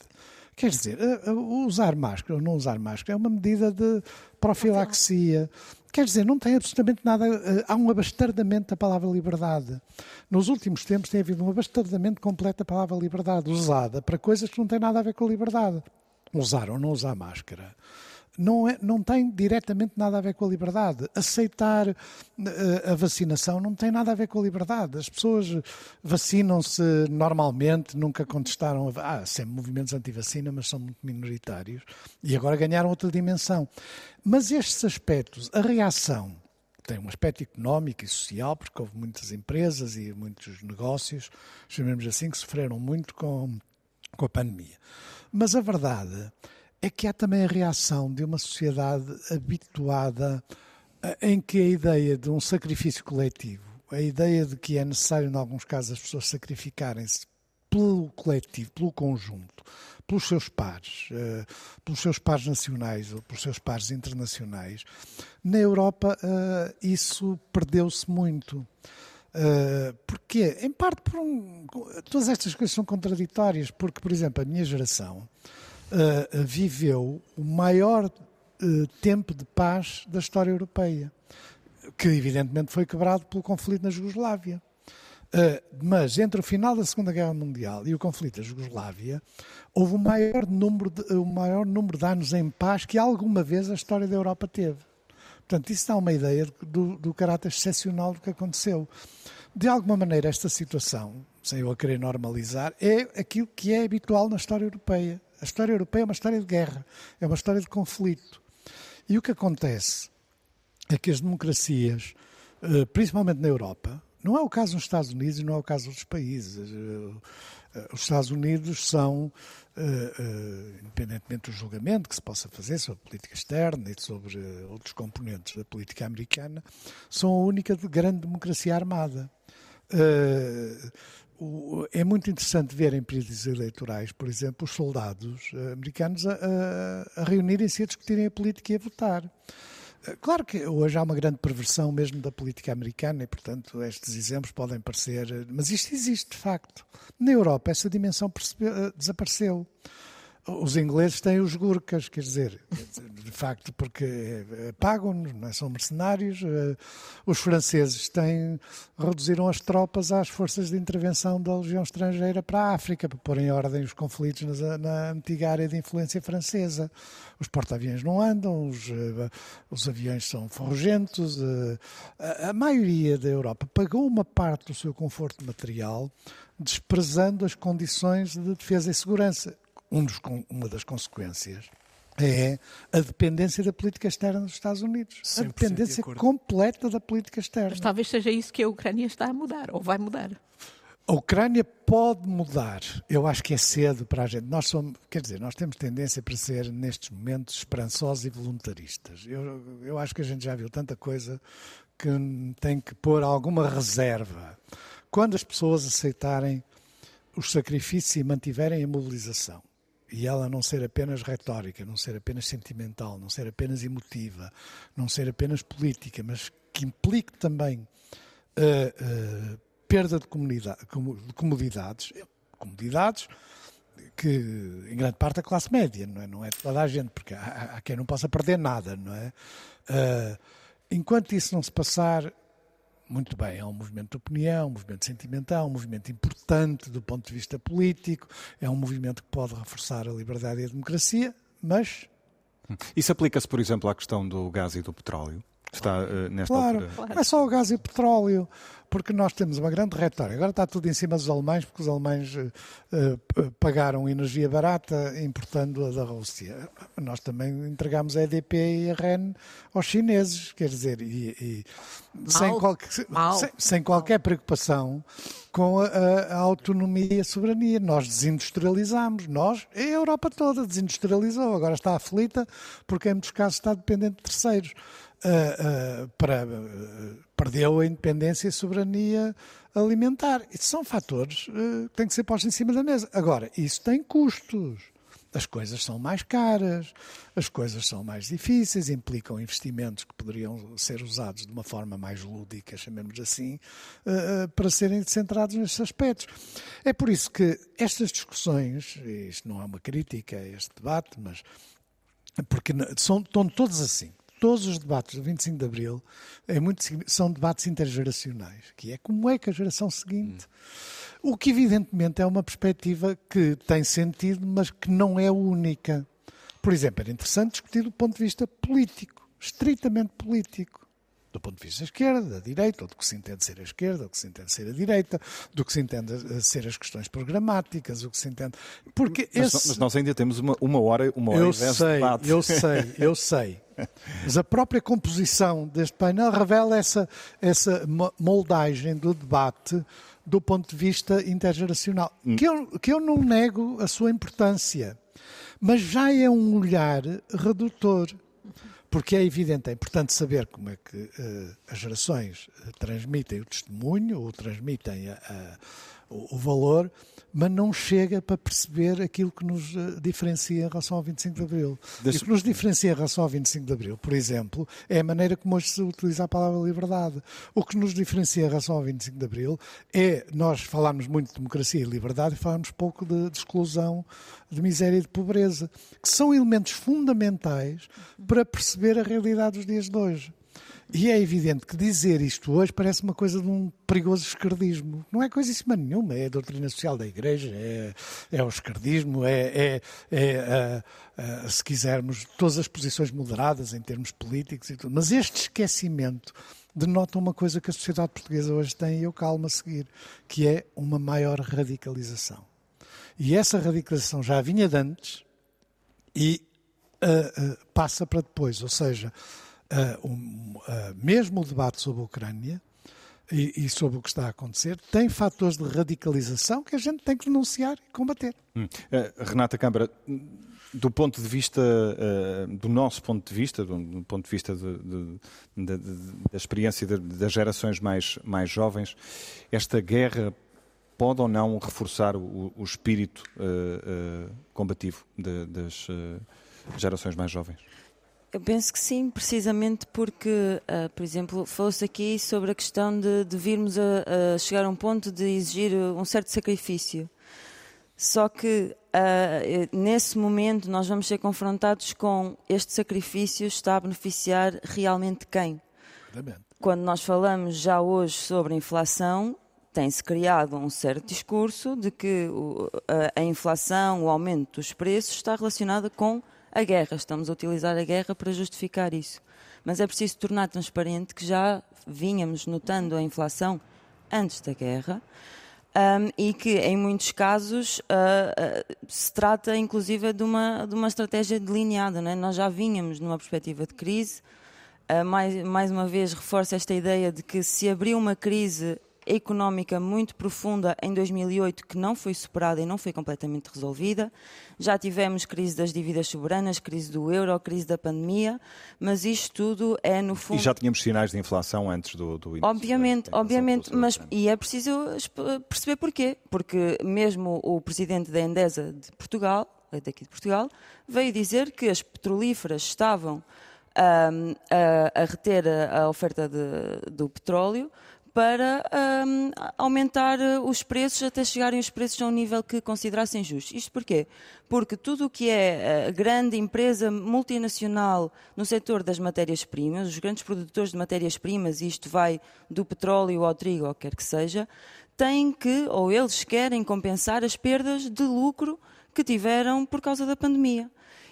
Quer dizer, eh, eh, usar máscara ou não usar máscara é uma medida de profilaxia. Quer dizer, não tem absolutamente nada. Há um abastardamento da palavra liberdade. Nos últimos tempos tem havido um abastardamento completo da palavra liberdade, usada para coisas que não têm nada a ver com a liberdade. Usar ou não usar máscara não, é, não tem diretamente nada a ver com a liberdade. Aceitar uh, a vacinação não tem nada a ver com a liberdade. As pessoas vacinam-se normalmente, nunca contestaram. A, há sempre movimentos anti-vacina, mas são muito minoritários e agora ganharam outra dimensão. Mas estes aspectos, a reação tem um aspecto económico e social, porque houve muitas empresas e muitos negócios, chamemos assim, que sofreram muito com, com a pandemia. Mas a verdade é que há também a reação de uma sociedade habituada em que a ideia de um sacrifício coletivo, a ideia de que é necessário, em alguns casos, as pessoas sacrificarem-se pelo coletivo, pelo conjunto, pelos seus pares, uh, pelos seus pares nacionais ou pelos seus pares internacionais, na Europa uh, isso perdeu-se muito. Porquê? Em parte por um, todas estas coisas são contraditórias, porque, por exemplo, a minha geração uh, viveu o maior uh, tempo de paz da história europeia, que evidentemente foi quebrado pelo conflito na Jugoslávia. Uh, mas entre o final da Segunda Guerra Mundial e o conflito da Jugoslávia, houve o maior número de, o maior número de anos em paz que alguma vez a história da Europa teve. Portanto, isso dá uma ideia do, do caráter excepcional do que aconteceu. De alguma maneira, esta situação, sem eu a querer normalizar, é aquilo que é habitual na história europeia. A história europeia é uma história de guerra, é uma história de conflito. E o que acontece é que as democracias, eh, principalmente na Europa, não é o caso nos Estados Unidos e não é o caso dos países. Eh, eh, os Estados Unidos são, independentemente do julgamento que se possa fazer sobre política externa e sobre outros componentes da política americana, são a única grande democracia armada é muito interessante ver em períodos eleitorais, por exemplo, os soldados eh, americanos a, a, a reunirem-se a discutirem a política e a votar. Eh, claro que hoje há uma grande perversão mesmo da política americana e, portanto, estes exemplos podem parecer. Eh, mas isto existe, de facto. Na Europa, essa dimensão desapareceu os ingleses têm os gurkas, quer dizer, de facto, porque eh, pagam-nos, é? são mercenários. Eh, os franceses têm, reduziram as tropas às forças de intervenção da legião estrangeira para a África, para pôr em ordem os conflitos na, na antiga área de influência francesa. Os porta-aviões não andam, os, eh, os aviões são ferrogentos. A, a maioria da Europa pagou uma parte do seu conforto material desprezando as condições de defesa e segurança um dos, uma das consequências é a dependência da política externa dos Estados Unidos. A dependência de completa da política externa. Mas talvez seja isso que a Ucrânia está a mudar, ou vai mudar. A Ucrânia pode mudar. Eu acho que é cedo para a gente. Nós somos, quer dizer, nós temos tendência para ser, nestes momentos, esperançosos e voluntaristas. Eu, eu acho que a gente já viu tanta coisa que tem que pôr alguma reserva. Quando as pessoas aceitarem os sacrifícios e mantiverem a mobilização, e ela não ser apenas retórica, não ser apenas sentimental, não ser apenas emotiva, não ser apenas política, mas que implique também uh, uh, perda de, de comodidades, comodidades que em grande parte a classe média, não é, não é toda a gente, porque há, há quem não possa perder nada, não é? Uh, enquanto isso não se passar, muito bem, é um movimento de opinião, um movimento sentimental, um movimento importante do ponto de vista político, é um movimento que pode reforçar a liberdade e a democracia, mas. Isso aplica-se, por exemplo, à questão do gás e do petróleo? Está uh, nesta claro, altura. Claro. Não é só o gás e o petróleo, porque nós temos uma grande retórica. Agora está tudo em cima dos alemães, porque os alemães uh, pagaram energia barata importando-a da Rússia. Nós também entregamos a EDP e a REN aos chineses, quer dizer, e, e sem, qualquer, sem, sem, qualquer preocupação com a, a, autonomia e a soberania. Nós desindustrializamos, nós, a Europa toda desindustrializou, agora está aflita porque em muitos casos está dependente de terceiros uh, uh, para, uh, perdeu a independência e soberania alimentar. Isso são fatores que têm que ser postos em cima da mesa. Agora, isso tem custos. As coisas são mais caras, as coisas são mais difíceis, implicam investimentos que poderiam ser usados de uma forma mais lúdica, chamemos assim, para serem centrados nestes aspectos. É por isso que estas discussões, isto não é uma crítica a este debate, mas porque são, estão todos assim todos os debates do 25 de Abril é muito, são debates intergeracionais, que é como é que a geração seguinte. Hum. O que, evidentemente, é uma perspectiva que tem sentido, mas que não é única. Por exemplo, era interessante discutir do ponto de vista político, estritamente político do ponto de vista da esquerda, da direita, ou do que se entende ser a esquerda, do que se entende ser a direita, do que se entende ser as questões programáticas, o que se entende. Porque mas, esse... mas nós ainda temos uma, uma hora, uma hora eu e dez sei, de debate. Eu sei, eu sei. Mas a própria composição deste painel revela essa, essa moldagem do debate do ponto de vista intergeracional, hum. que eu, que eu não nego a sua importância, mas já é um olhar redutor porque é evidente, é importante saber como é que uh, as gerações uh, transmitem o testemunho ou transmitem a, a, o, o, valor, mas não chega para perceber aquilo que nos uh, diferencia em relação ao 25 de Abril. Deixa... E o que nos diferencia em relação ao 25 de Abril, por exemplo, é a maneira como hoje se utiliza a palavra liberdade. O que nos diferencia em relação ao 25 de Abril é nós falarmos muito de democracia e liberdade e falarmos pouco de, de exclusão de miséria e de pobreza, que são elementos fundamentais para perceber a realidade dos dias de hoje. E é evidente que dizer isto hoje parece uma coisa de um perigoso esquerdismo. Não é coisíssima nenhuma, é a doutrina social da Igreja, é, é o esquerdismo, é, é, é se quisermos, todas as posições moderadas em termos políticos e tudo. Mas este esquecimento denota uma coisa que a sociedade portuguesa hoje tem, e eu calmo a seguir, que é uma maior radicalização. E essa radicalização já vinha de antes e uh, uh, passa para depois. Ou seja, uh, um, mesmo o debate sobre a Ucrânia e, e, sobre o que está a acontecer tem fatores de radicalização que a gente tem que denunciar e combater. Hum. Renata Câmara, do ponto de vista, do nosso ponto de vista, do, ponto de vista de, de, de, da experiência das gerações mais, mais jovens, esta guerra pode ou não reforçar o, o espírito uh, uh, combativo das uh, gerações mais jovens? Eu penso que sim, precisamente porque, por exemplo, falou-se aqui sobre a questão de, de virmos a, a, chegar a um ponto de exigir um certo sacrifício. Só que nesse momento nós vamos ser confrontados com este sacrifício está a beneficiar realmente quem? Quando nós falamos já hoje sobre inflação, tem-se criado um certo discurso de que a, inflação, o aumento dos preços está relacionada com a guerra. Estamos a utilizar a guerra para justificar isso. Mas é preciso tornar transparente que já vínhamos notando a inflação antes da guerra um, e que, em muitos casos, uh, uh, se trata inclusive de uma, de uma estratégia delineada. É? Nós já vínhamos numa perspectiva de crise. Uh, mais, mais uma vez, reforço esta ideia de que se abriu uma crise económica muito profunda em 2008 que não foi superada e não foi completamente resolvida. Já tivemos crise das dívidas soberanas, crise do euro, crise da pandemia, mas isto tudo é no fundo. E já tínhamos sinais de inflação antes do, do. Obviamente, obviamente, mas e é preciso perceber porquê, porque mesmo o presidente da Endesa de Portugal, daqui de Portugal, veio dizer que as petrolíferas estavam um, a, a, reter a, a oferta de, do petróleo para um, aumentar eh, os preços até chegarem os preços a um nível que considerassem justo. Isto porquê? Porque tudo o que é eh, grande empresa multinacional no setor das matérias-primas, os grandes produtores de matérias-primas, isto vai do petróleo ao trigo, ou quer que seja, têm que, ou eles querem compensar as perdas de lucro que tiveram por causa da pandemia.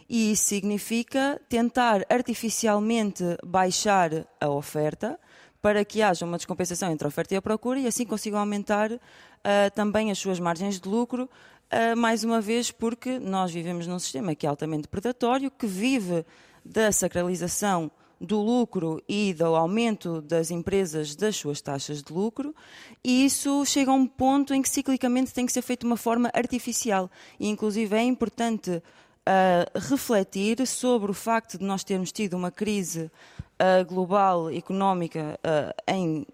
E isso significa tentar artificialmente baixar a oferta, para que haja uma descompensação entre a oferta e a procura e assim consigam aumentar uh, também as suas margens de lucro, uh, mais uma vez porque nós vivemos num sistema que é altamente predatório, que vive da sacralização do lucro e do aumento das empresas das suas taxas de lucro, e isso chega a um ponto em que ciclicamente tem que ser feito de uma forma artificial. E, inclusive, é importante uh, refletir sobre o facto de nós termos tido uma crise uh, global económica uh, em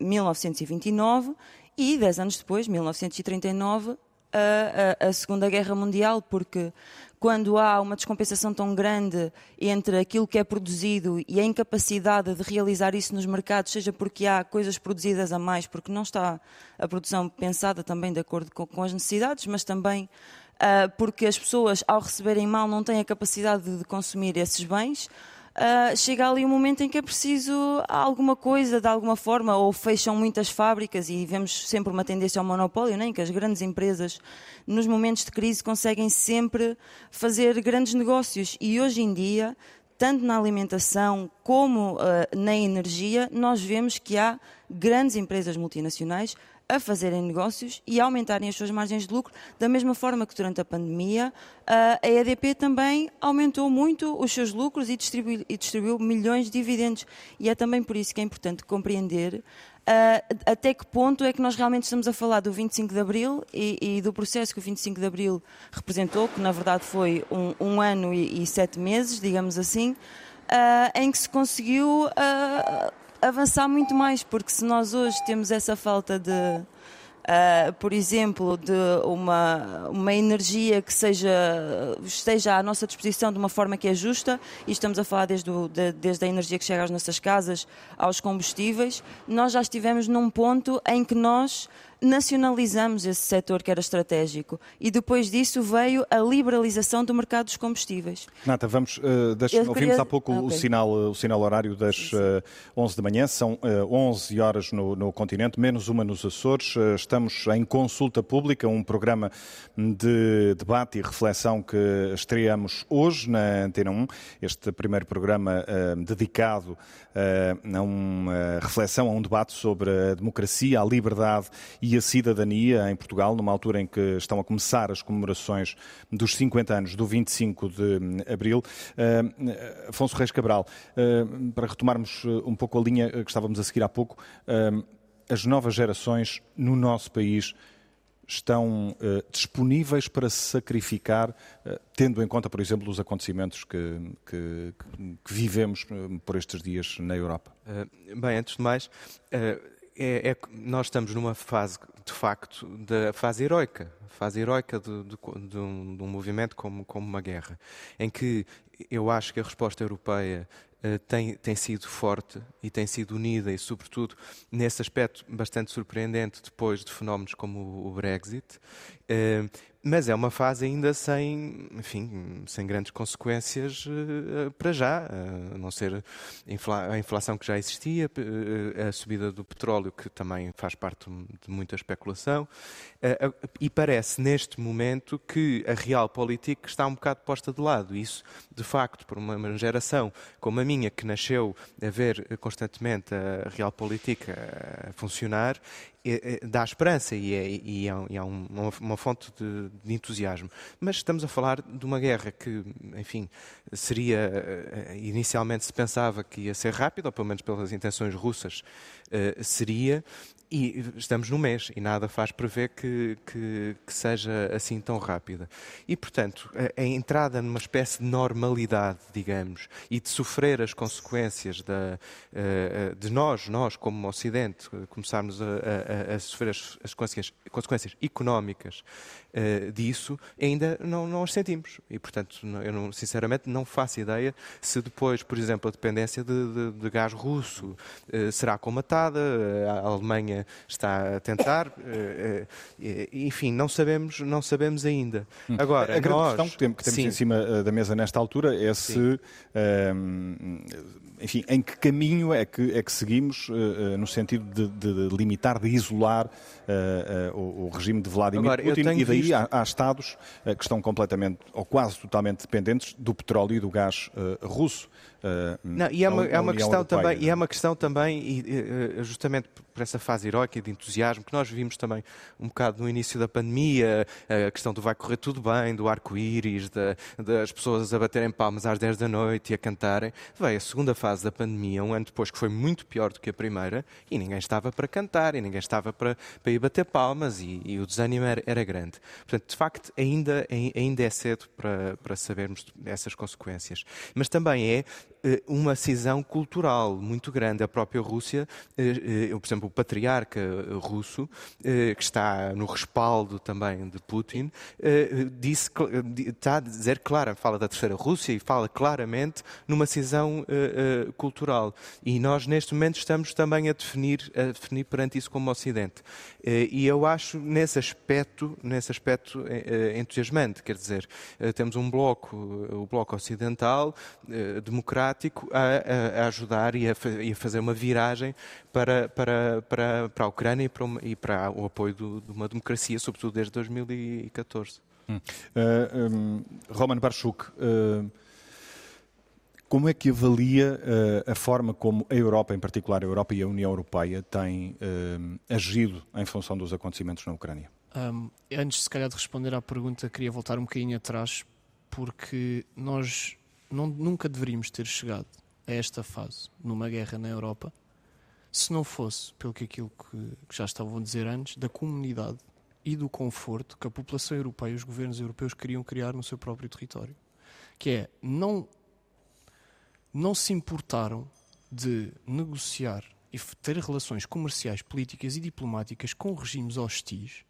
1929 e, dez anos depois, 1939, a, a, Segunda Guerra Mundial, porque quando há uma descompensação tão grande entre aquilo que é produzido e a incapacidade de realizar isso nos mercados, seja porque há coisas produzidas a mais, porque não está a produção pensada também de acordo com, com as necessidades, mas também uh, porque as pessoas, ao receberem mal, não têm a capacidade de consumir esses bens uh, chega ali um momento em que é preciso alguma coisa, de alguma forma, ou fecham muitas fábricas e vemos sempre uma tendência ao monopólio, né, em que as grandes empresas, nos momentos de crise, conseguem sempre fazer grandes negócios. E hoje em dia, tanto na alimentação como uh, na energia, nós vemos que há grandes empresas multinacionais a fazerem negócios e a aumentarem as suas margens de lucro, da mesma forma que durante a pandemia a EDP também aumentou muito os seus lucros e distribuiu, e distribuiu milhões de dividendos. E é também por isso que é importante compreender Uh, até que ponto é que nós realmente estamos a falar do 25 de Abril e, e, do processo que o 25 de Abril representou, que na verdade foi um, um ano e, e, sete meses, digamos assim, uh, em que se conseguiu uh, avançar muito mais, porque se nós hoje temos essa falta de, uh, por exemplo, de uma, uma energia que seja, esteja à nossa disposição de uma forma que é justa, e estamos a falar desde, o, de, desde a energia que chega às nossas casas aos combustíveis, nós já estivemos num ponto em que nós nacionalizamos esse setor que era estratégico e depois disso veio a liberalização do mercado dos combustíveis. Nata, vamos, uh, deixa, queria... ouvimos há pouco ah, okay. o, sinal, o sinal horário das uh, eh, 11 da manhã, são uh, 11 horas no, no, continente, menos uma nos Açores. Uh, estamos em consulta pública, um programa de debate e reflexão que estreamos hoje na Antena 1, este primeiro programa dedicado a uma reflexão, a um debate sobre a democracia, a liberdade e a cidadania em Portugal, numa altura em que estão a começar as comemorações dos 50 anos do 25 de abril. Uh, Afonso Reis Cabral, uh, para retomarmos um pouco a linha que estávamos a seguir há pouco, uh, as novas gerações no nosso país estão uh, disponíveis para se sacrificar, uh, tendo em conta, por exemplo, os acontecimentos que, que, que vivemos uh, por estes dias na Europa? bem, antes de mais, é, é, nós estamos numa fase, de facto, da fase heroica, fase heroica de, um, um, movimento como, como uma guerra, em que eu acho que a resposta europeia uh, tem, tem sido forte e tem sido unida e, sobretudo, nesse aspecto bastante surpreendente depois de fenómenos como o, o Brexit. Uh, mas é uma fase ainda sem, enfim, sem grandes consequências uh, para já, uh, a não ser a inflação que já existia, a subida do petróleo, que também faz parte de muita especulação, e parece neste momento que a real política está um bocado posta de lado. Isso, de facto, por uma geração como a minha, que nasceu a ver constantemente a real política funcionar, dá esperança e é, e é, e é uma, uma, fonte de, de, entusiasmo. Mas estamos a falar de uma guerra que, enfim, seria. Eh, inicialmente se pensava que ia ser rápida, ou pelo menos pelas intenções russas, eh, seria, e estamos no mês e nada faz prever que, que, que, seja assim tão rápida. E, portanto, a, a, entrada numa espécie de normalidade, digamos, e de sofrer as consequências da, uh, de nós, nós como Ocidente, começarmos a, a, a sofrer as, as consequências, consequências, económicas uh, disso, ainda não, não as sentimos. E, portanto, eu não, sinceramente não faço ideia se depois, por exemplo, a dependência de, de, de gás russo uh, será comatada, a Alemanha está a tentar. Eh, eh, enfim, não sabemos, não sabemos ainda. Hum. Agora, a grande nós... questão que temos, que temos em cima eh, da mesa nesta altura é se ehm, enfim, em que caminho é que, é que seguimos uh, no sentido de, de, limitar, de isolar uh, uh, o, o, regime de Vladimir Agora, Putin e daí há, há, Estados que estão completamente ou quase totalmente dependentes do petróleo e do gás russo. Não, e é uma, é uma questão também, e é uma questão também, e, justamente por essa fase heroica de entusiasmo que nós vimos também um bocado no início da pandemia, a questão do vai correr tudo bem, do arco-íris, das pessoas a baterem palmas às 10 da noite e a cantarem, veio a segunda fase da pandemia, um ano depois, que foi muito pior do que a primeira, e ninguém estava para cantar, e ninguém estava para, para ir bater palmas, e, e o desânimo era, era, grande. Portanto, de facto, ainda, ainda é cedo para, para sabermos essas consequências. Mas também é eh, uma cisão cultural muito grande. A própria Rússia, eh, eh, por exemplo, o patriarca russo, que está no respaldo também de Putin, disse, está a dizer clara, fala da terceira Rússia e fala claramente numa cisão cultural. E nós, neste momento, estamos também a definir, a definir perante isso como Ocidente. E eu acho nesse aspecto, nesse aspecto entusiasmante, quer dizer, temos um bloco, o bloco ocidental, democrático, a, a ajudar e a, e a, fazer uma viragem para, para, para, para a Ucrânia e para, uma, e para o apoio do, de uma democracia, sobretudo desde 2014. Hum. Uh, um, Roman Barchuk, uh, como é que avalia uh, a forma como a Europa, em particular a Europa e a União Europeia, têm uh, agido em função dos acontecimentos na Ucrânia? Um, antes, se calhar, de responder à pergunta, queria voltar um bocadinho atrás, porque nós não, nunca deveríamos ter chegado a esta fase numa guerra na Europa se não fosse, pelo que aquilo que, que já estavam a dizer antes, da comunidade e do conforto que a população europeia e os governos europeus queriam criar no seu próprio território. Que é, não não se importaram de negociar e ter relações comerciais, políticas e diplomáticas com regimes hostis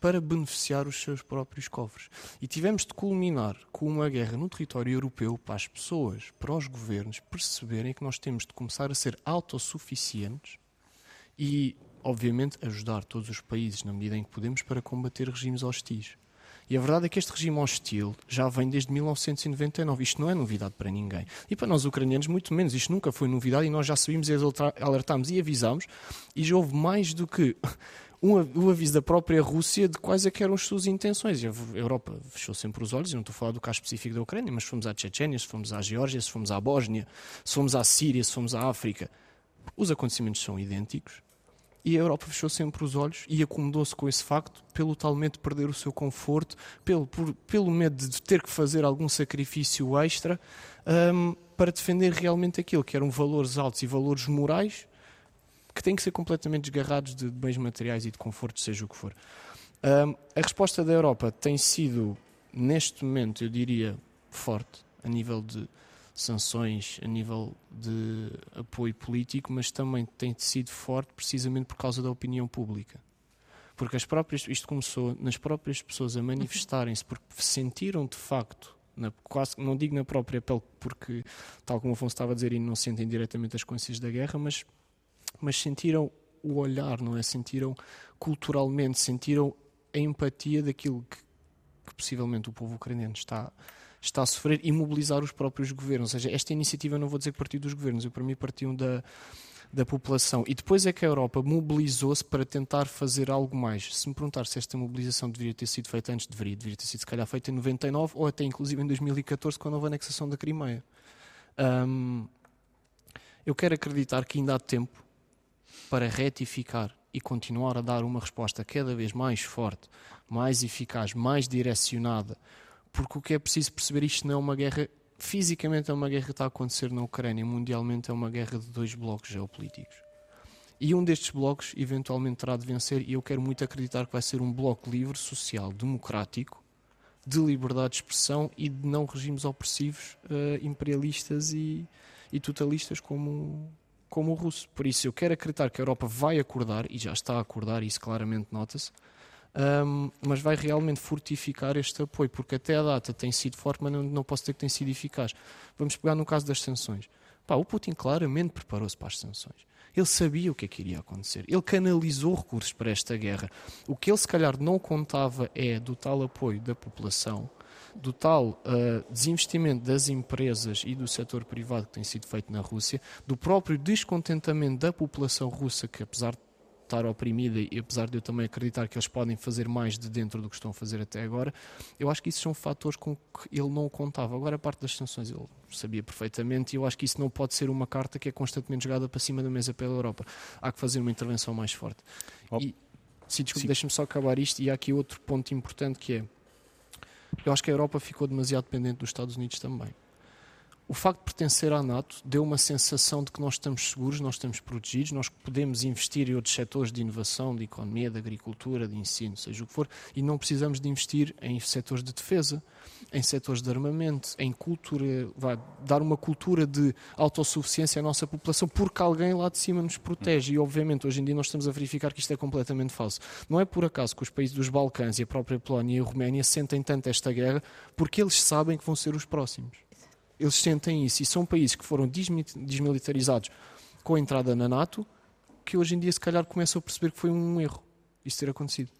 para beneficiar os seus próprios cofres. E tivemos de culminar com uma guerra no território europeu para as pessoas, para os governos perceberem que nós temos de começar a ser autossuficientes e, obviamente, ajudar todos os países na medida em que podemos para combater regimes hostis. E a verdade é que este regime hostil já vem desde 1999. Isto não é novidade para ninguém. E para nós ucranianos, muito menos. Isto nunca foi novidade e nós já sabíamos e alertámos e avisámos. E já houve mais do que um, o aviso da própria Rússia de quais é eram as suas intenções. A Europa fechou sempre os olhos, eu não estou a falar do caso específico da Ucrânia, mas se fomos à Chechênia, se fomos à Geórgia, se fomos à Bósnia, se fomos à Síria, se fomos à África, os acontecimentos são idênticos e a Europa fechou sempre os olhos e acomodou-se com esse facto pelo tal medo de perder o seu conforto, pelo, por, pelo medo de ter que fazer algum sacrifício extra um, para defender realmente aquilo que eram valores altos e valores morais que têm que ser completamente desgarrados de, bens materiais e de conforto, seja o que for. Um, a resposta da Europa tem sido, neste momento, eu diria, forte, a nível de sanções a nível de apoio político, mas também tem sido forte precisamente por causa da opinião pública. Porque as próprias, isto começou nas próprias pessoas a manifestarem-se porque sentiram de facto, na, quase, não digo na própria pele, porque, tal como o Afonso estava a dizer, não sentem diretamente as consequências da guerra, mas, mas sentiram o olhar, não é? Sentiram culturalmente, sentiram a empatia daquilo que, que possivelmente o povo ucraniano está está a sofrer e mobilizar os próprios governos. Ou seja, esta iniciativa não vou dizer que partiu dos governos, eu para mim partiu da, da população. E depois é que a Europa mobilizou-se para tentar fazer algo mais. Se me perguntar se esta mobilização deveria ter sido feita antes, deveria. Deveria ter sido, se calhar, feita em 99 ou até, inclusive, em 2014, com a nova anexação da Crimeia. Eu quero acreditar que ainda há tempo para retificar e continuar a dar uma resposta cada vez mais forte, mais eficaz, mais direcionada porque o que é preciso perceber, isto não é uma guerra, fisicamente é uma guerra que está a acontecer na Ucrânia, mundialmente é uma guerra de dois blocos geopolíticos. E um destes blocos eventualmente terá de vencer, e eu quero muito acreditar que vai ser um bloco livre, social, democrático, de liberdade de expressão e de não regimes opressivos, uh, imperialistas e, e totalistas como, como o russo. Por isso, eu quero acreditar que a Europa vai acordar, e já está a acordar, isso claramente nota-se, um, mas vai realmente fortificar este apoio, porque até a data tem sido forte, mas não, não posso dizer que tem sido eficaz. Vamos pegar no caso das sanções. Pá, o Putin claramente preparou-se para as sanções. Ele sabia o que é que iria acontecer. Ele canalizou recursos para esta guerra. O que ele, se calhar, não contava é do tal apoio da população, do tal uh, desinvestimento das empresas e do setor privado que tem sido feito na Rússia, do próprio descontentamento da população russa, que apesar de estar oprimida e apesar de eu também acreditar que eles podem fazer mais de dentro do que estão a fazer até agora, eu acho que isso são fatores com que ele não contava. Agora a parte das sanções ele sabia perfeitamente e eu acho que isso não pode ser uma carta que é constantemente jogada para cima da mesa pela Europa. Há que fazer uma intervenção mais forte. Oh. E, sim, desculpe, deixa-me só acabar isto e há aqui outro ponto importante que é eu acho que a Europa ficou demasiado dependente dos Estados Unidos também. O facto de pertencer à NATO deu uma sensação de que nós estamos seguros, nós estamos protegidos, nós podemos investir em outros setores de inovação, de economia, de agricultura, de ensino, seja o que for, e não precisamos de investir em setores de defesa, em setores de armamento, em cultura, vai dar uma cultura de autossuficiência à nossa população, porque alguém lá de cima nos protege. E obviamente hoje em dia nós estamos a verificar que isto é completamente falso. Não é por acaso que os países dos Balcãs e a própria Polónia e a Roménia sentem tanto esta guerra, porque eles sabem que vão ser os próximos. Eles sentem isso e são países que foram desmilitarizados com a entrada na NATO, que hoje em dia se calhar começam a perceber que foi um erro isso ter acontecido.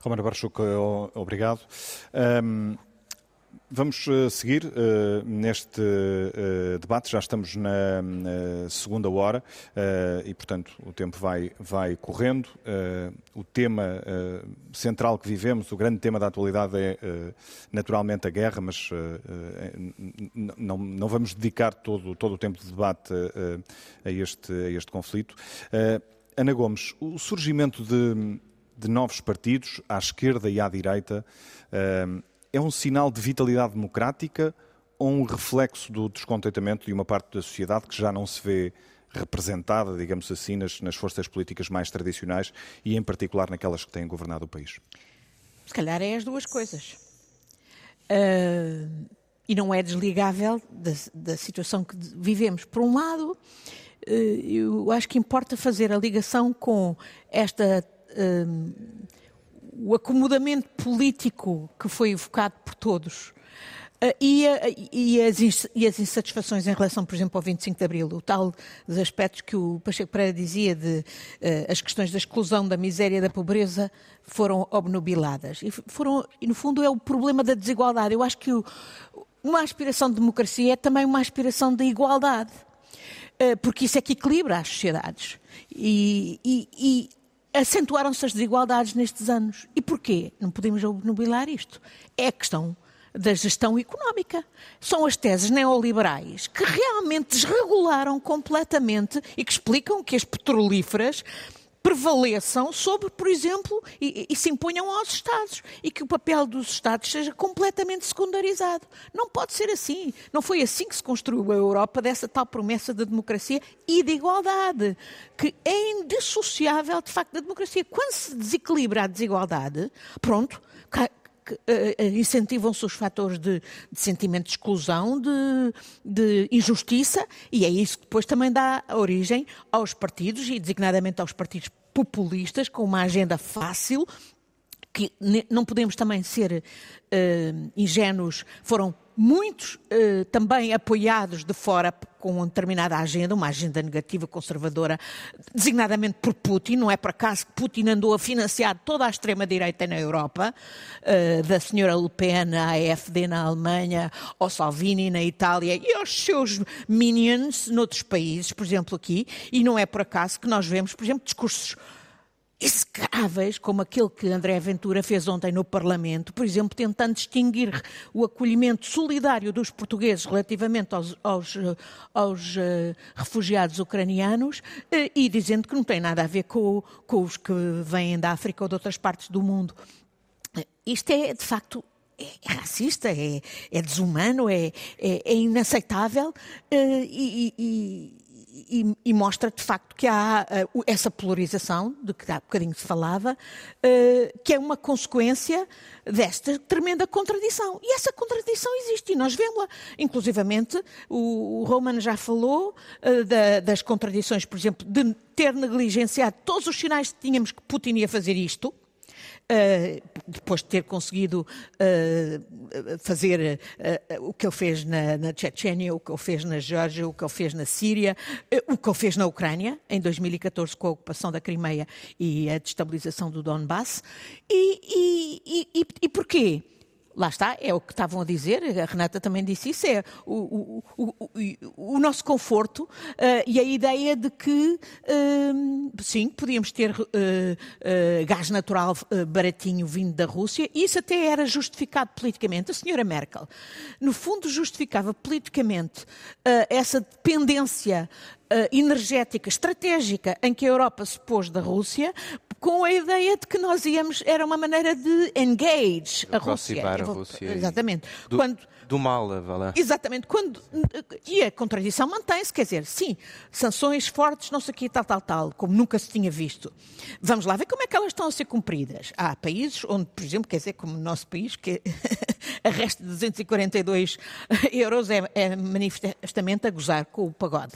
Romano Barchuca, obrigado. Um, Vamos uh, seguir uh, neste uh, debate, já estamos na, na segunda hora e, portanto, o tempo vai, vai correndo. o tema central que vivemos, o grande tema da atualidade é naturalmente a guerra, mas não, não vamos dedicar todo, todo o tempo de debate a, este, a este conflito. Ana Gomes, o surgimento de, de novos partidos à esquerda e à direita é um sinal de vitalidade democrática ou um reflexo do descontentamento de uma parte da sociedade que já não se vê representada, digamos assim, nas, nas forças políticas mais tradicionais e, em particular, naquelas que têm governado o país? Se calhar é as duas coisas. Uh, e não é desligável da, da, situação que vivemos. Por um lado, uh, eu acho que importa fazer a ligação com esta. Uh, o acomodamento político que foi evocado por todos uh, e, e, as, e, as, insatisfações em relação, por exemplo, ao 25 de Abril, o tal dos aspectos que o Pacheco Pereira dizia de uh, as questões da exclusão, da miséria, da pobreza foram obnubiladas. E, foram, e no fundo é o problema da desigualdade. Eu acho que o, uma aspiração de democracia é também uma aspiração de igualdade, uh, porque isso é que equilibra as sociedades. e, e acentuaram-se as desigualdades nestes anos. E porquê? Não podemos obnubilar isto. É a questão da gestão económica. São as teses neoliberais que realmente desregularam completamente e que explicam que as petrolíferas prevaleçam sobre, por exemplo, e, e, se imponham aos Estados e que o papel dos Estados seja completamente secundarizado. Não pode ser assim. Não foi assim que se construiu a Europa dessa tal promessa de democracia e de igualdade, que é indissociável de facto da democracia. Quando se desequilibra a desigualdade, pronto, incentivam-se os fatores de, de, sentimento de exclusão, de, de, injustiça, e é isso que depois também dá origem aos partidos, e designadamente aos partidos populistas, com uma agenda fácil, que não podemos também ser uh, ingênuos, foram muitos uh, também apoiados de fora com uma determinada agenda, uma agenda negativa, conservadora, designadamente por Putin. Não é por acaso que Putin andou a financiar toda a extrema-direita na Europa, uh, da senhora Le Pen, a AfD na Alemanha, ao Salvini na Itália e aos seus minions noutros países, por exemplo aqui. E não é por acaso que nós vemos, por exemplo, discursos execráveis, como aquele que André Ventura fez ontem no Parlamento, por exemplo, tentando distinguir o acolhimento solidário dos portugueses relativamente aos, aos, aos uh, refugiados ucranianos uh, e dizendo que não tem nada a ver com, com os que vêm da África ou de outras partes do mundo. Isto é, de facto, é, é racista, é, é desumano, é, é, é inaceitável uh, e e, e, mostra de facto que há uh, essa polarização, de que há bocadinho se falava, uh, que é uma consequência desta tremenda contradição. E essa contradição existe e nós vemos-la. Inclusivamente, o, o Roman já falou uh, da, das contradições, por exemplo, de ter negligenciado todos os sinais que tínhamos que Putin ia fazer isto depois de ter conseguido uh, fazer uh, o que ele fez na, na Chechênia, o que ele fez na Geórgia, o que ele fez na Síria, o que ele fez na Ucrânia, em 2014, com a ocupação da Crimeia e a destabilização do Donbass. E, e, e, e porquê? Lá está, é o que estavam a dizer, a Renata também disse isso, é o, o, o, o nosso conforto uh, e a ideia de que, uh, sim, podíamos ter uh, gás natural baratinho vindo da Rússia, e isso até era justificado politicamente. A senhora Merkel, no fundo, justificava politicamente essa dependência energética estratégica em que a Europa se pôs da Rússia, com a ideia de que nós íamos, era uma maneira de engage a Rússia. a Rússia. Exatamente. Do, Quando, do mal, vale. Exatamente. Quando, e a contradição mantém-se, quer dizer, sim, sanções fortes, não sei o quê, tal, tal, tal, como nunca se tinha visto. Vamos lá ver como é que elas estão a ser cumpridas. Há países onde, por exemplo, quer dizer, como o nosso país, que arresta 242 euros é, é manifestamente a gozar com o pagode.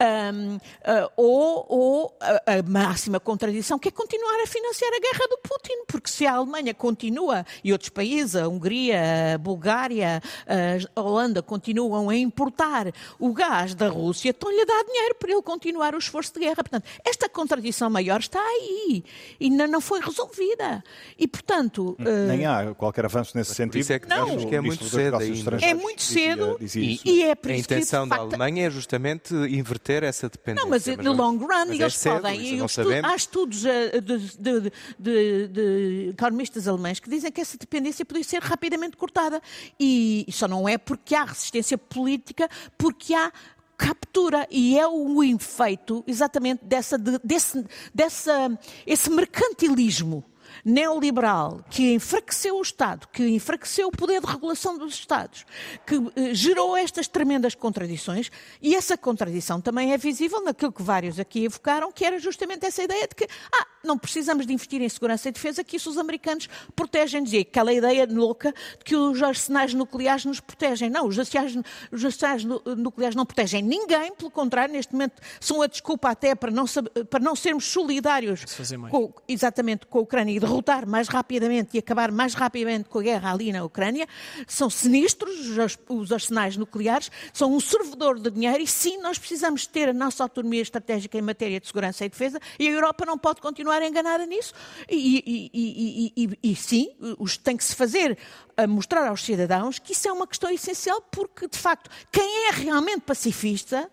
Um, uh, ou, ou a, a, máxima contradição, que é continuar a financiar a guerra do Putin, porque se a Alemanha continua, e outros países, a Hungria, a Bulgária, a Holanda, continuam a importar o gás da Rússia, estão-lhe a dar dinheiro para ele continuar o esforço de guerra. Portanto, esta contradição maior está aí e ainda não foi resolvida. E, portanto... Uh... Nem há qualquer avanço nesse sentido. Isso é que, não, que é muito cedo ainda. É muito cedo dizia, dizia e, e, é por A intenção da. Alemanha é justamente inverter essa dependência. Não, mas, no long run é eles cedo, podem. Estu... Há estudos eh, de, de, de, de, economistas alemães que dizem que essa dependência poderia ser rapidamente cortada. E só não é porque há resistência política, porque há captura. E é o efeito exatamente dessa, desse, dessa, esse mercantilismo neoliberal que enfraqueceu o Estado, que enfraqueceu o poder de regulação dos Estados, que eh, gerou estas tremendas contradições, e essa contradição também é visível naquilo que vários aqui evocaram, que era justamente essa ideia de que ah, não precisamos de investir em segurança e defesa, que isso os americanos protegem-nos. E aquela ideia louca de que os arsenais nucleares nos protegem. Não, os arsenais, os arsenais nucleares não protegem ninguém, pelo contrário, neste momento são a desculpa até para não, para não sermos solidários com, exatamente com a Ucrânia e derrotar mais rapidamente e acabar mais rapidamente com a guerra ali na Ucrânia, são sinistros os arsenais nucleares, são um servidor de dinheiro e sim, nós precisamos ter a nossa autonomia estratégica em matéria de segurança e defesa e a Europa não pode continuar enganada nisso. E, e, e, e sim, tem que se fazer a mostrar aos cidadãos que isso é uma questão essencial porque, de facto, quem é realmente pacifista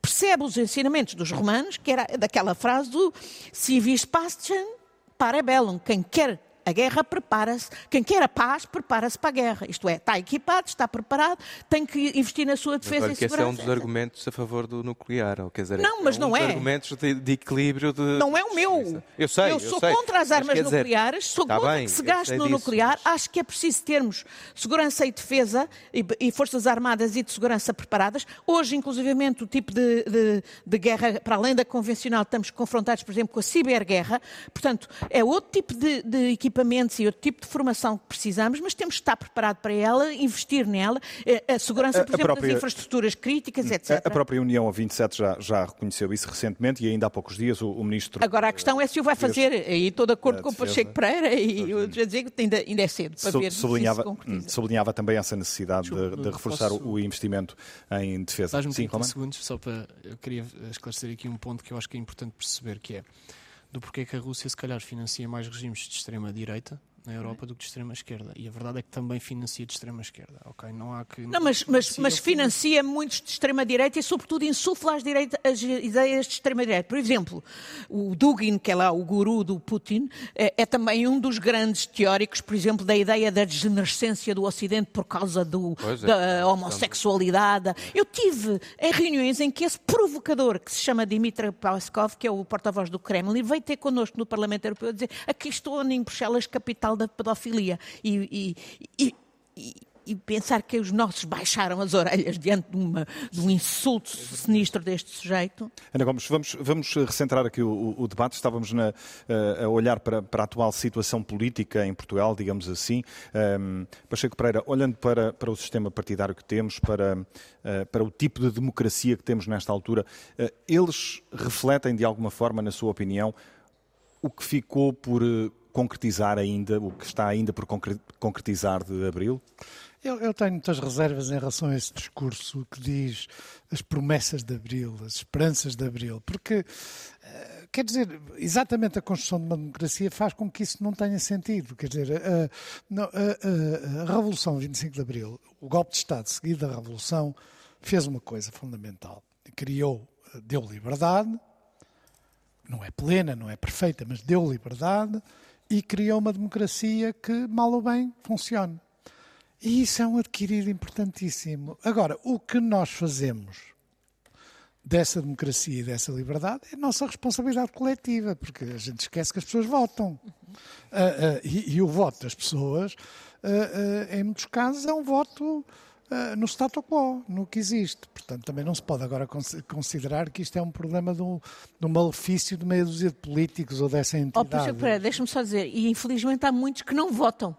percebe os ensinamentos dos romanos, que era daquela frase do civis pacem para bellum, quem quer a guerra prepara-se. Quem quer a paz, prepara-se para a guerra. Isto é, está equipado, está preparado, tem que investir na sua defesa mas, e segurança. Esse é um dos argumentos a favor do nuclear. Ou, quer dizer, não, mas é um não é. argumentos de, de, equilíbrio de... Não é o meu. Eu sei, eu, eu sou sei. contra as armas dizer, nucleares, sou contra bem, que se gaste no disso, nuclear. Mas... Acho que é preciso termos segurança e defesa e, e, forças armadas e de segurança preparadas. Hoje, inclusivamente, o tipo de, de, de guerra, para além da convencional, estamos confrontados, por exemplo, com a ciberguerra. Portanto, é outro tipo de, de equipamentos e outro tipo de formação que precisamos, mas temos que estar preparado para ela, investir nela, eh, a segurança, por a, exemplo, própria, das infraestruturas críticas, etc. A, própria União a 27 já, já reconheceu isso recentemente e ainda há poucos dias o, o Ministro... Agora a questão é se o vai fazer, aí estou de acordo com o Pacheco Pereira e eu já dizer que ainda, ainda é cedo para ver sublinhava, se isso sublinhava também essa necessidade de, de, reforçar posso... o investimento em defesa. Dás-me 30 segundos só para... Eu queria esclarecer aqui um ponto que eu acho que é importante perceber, que é do porquê que a Rússia se calhar financia mais regimes de extrema-direita na Europa do que de extrema esquerda. E a verdade é que também financia de extrema esquerda. Ok, não há que. Não, mas, mas, mas financia muitos de extrema direita e, sobretudo, insufla as, direita, as ideias de extrema direita. Por exemplo, o Dugin, que é lá o guru do Putin, é, é também um dos grandes teóricos, por exemplo, da ideia da degenerescência do Ocidente por causa do, é, da homossexualidade. Eu tive em reuniões em que esse provocador, que se chama Dmitry Peskov, que é o porta-voz do Kremlin, veio ter connosco no Parlamento Europeu a dizer aqui estou em Bruxelas, capital da pedofilia. E, e, e, e, pensar que os nossos baixaram as orelhas diante de, uma, de, um insulto sinistro deste sujeito. Ana Gomes, vamos, vamos recentrar aqui o, o debate. Estávamos na, a olhar para, para, a atual situação política em Portugal, digamos assim. Um, Pacheco Pereira, olhando para, para o sistema partidário que temos, para, uh, para o tipo de democracia que temos nesta altura, uh, eles refletem de alguma forma, na sua opinião, o que ficou por concretizar ainda, o que está ainda por concretizar de Abril? Eu, eu, tenho muitas reservas em relação a esse discurso que diz as promessas de Abril, as esperanças de Abril, porque, eh, quer dizer, exatamente a construção de uma democracia faz com que isso não tenha sentido. Quer dizer, a, a, a, a Revolução 25 de Abril, o golpe de Estado seguido da Revolução, fez uma coisa fundamental. Criou, deu liberdade, não é plena, não é perfeita, mas deu liberdade, e criou uma democracia que, mal ou bem, funciona. E isso é um adquirido importantíssimo. Agora, o que nós fazemos dessa democracia e dessa liberdade é nossa responsabilidade coletiva, porque a gente esquece que as pessoas votam. Uh, uh, e, e, o voto das pessoas, uh, em muitos casos, é um voto no status quo, no que existe. Portanto, também não se pode agora considerar que isto é um problema de um, de um malefício de meia dúzia de políticos ou dessa entidade. Oh, deixa-me só dizer, e infelizmente há muitos que não votam.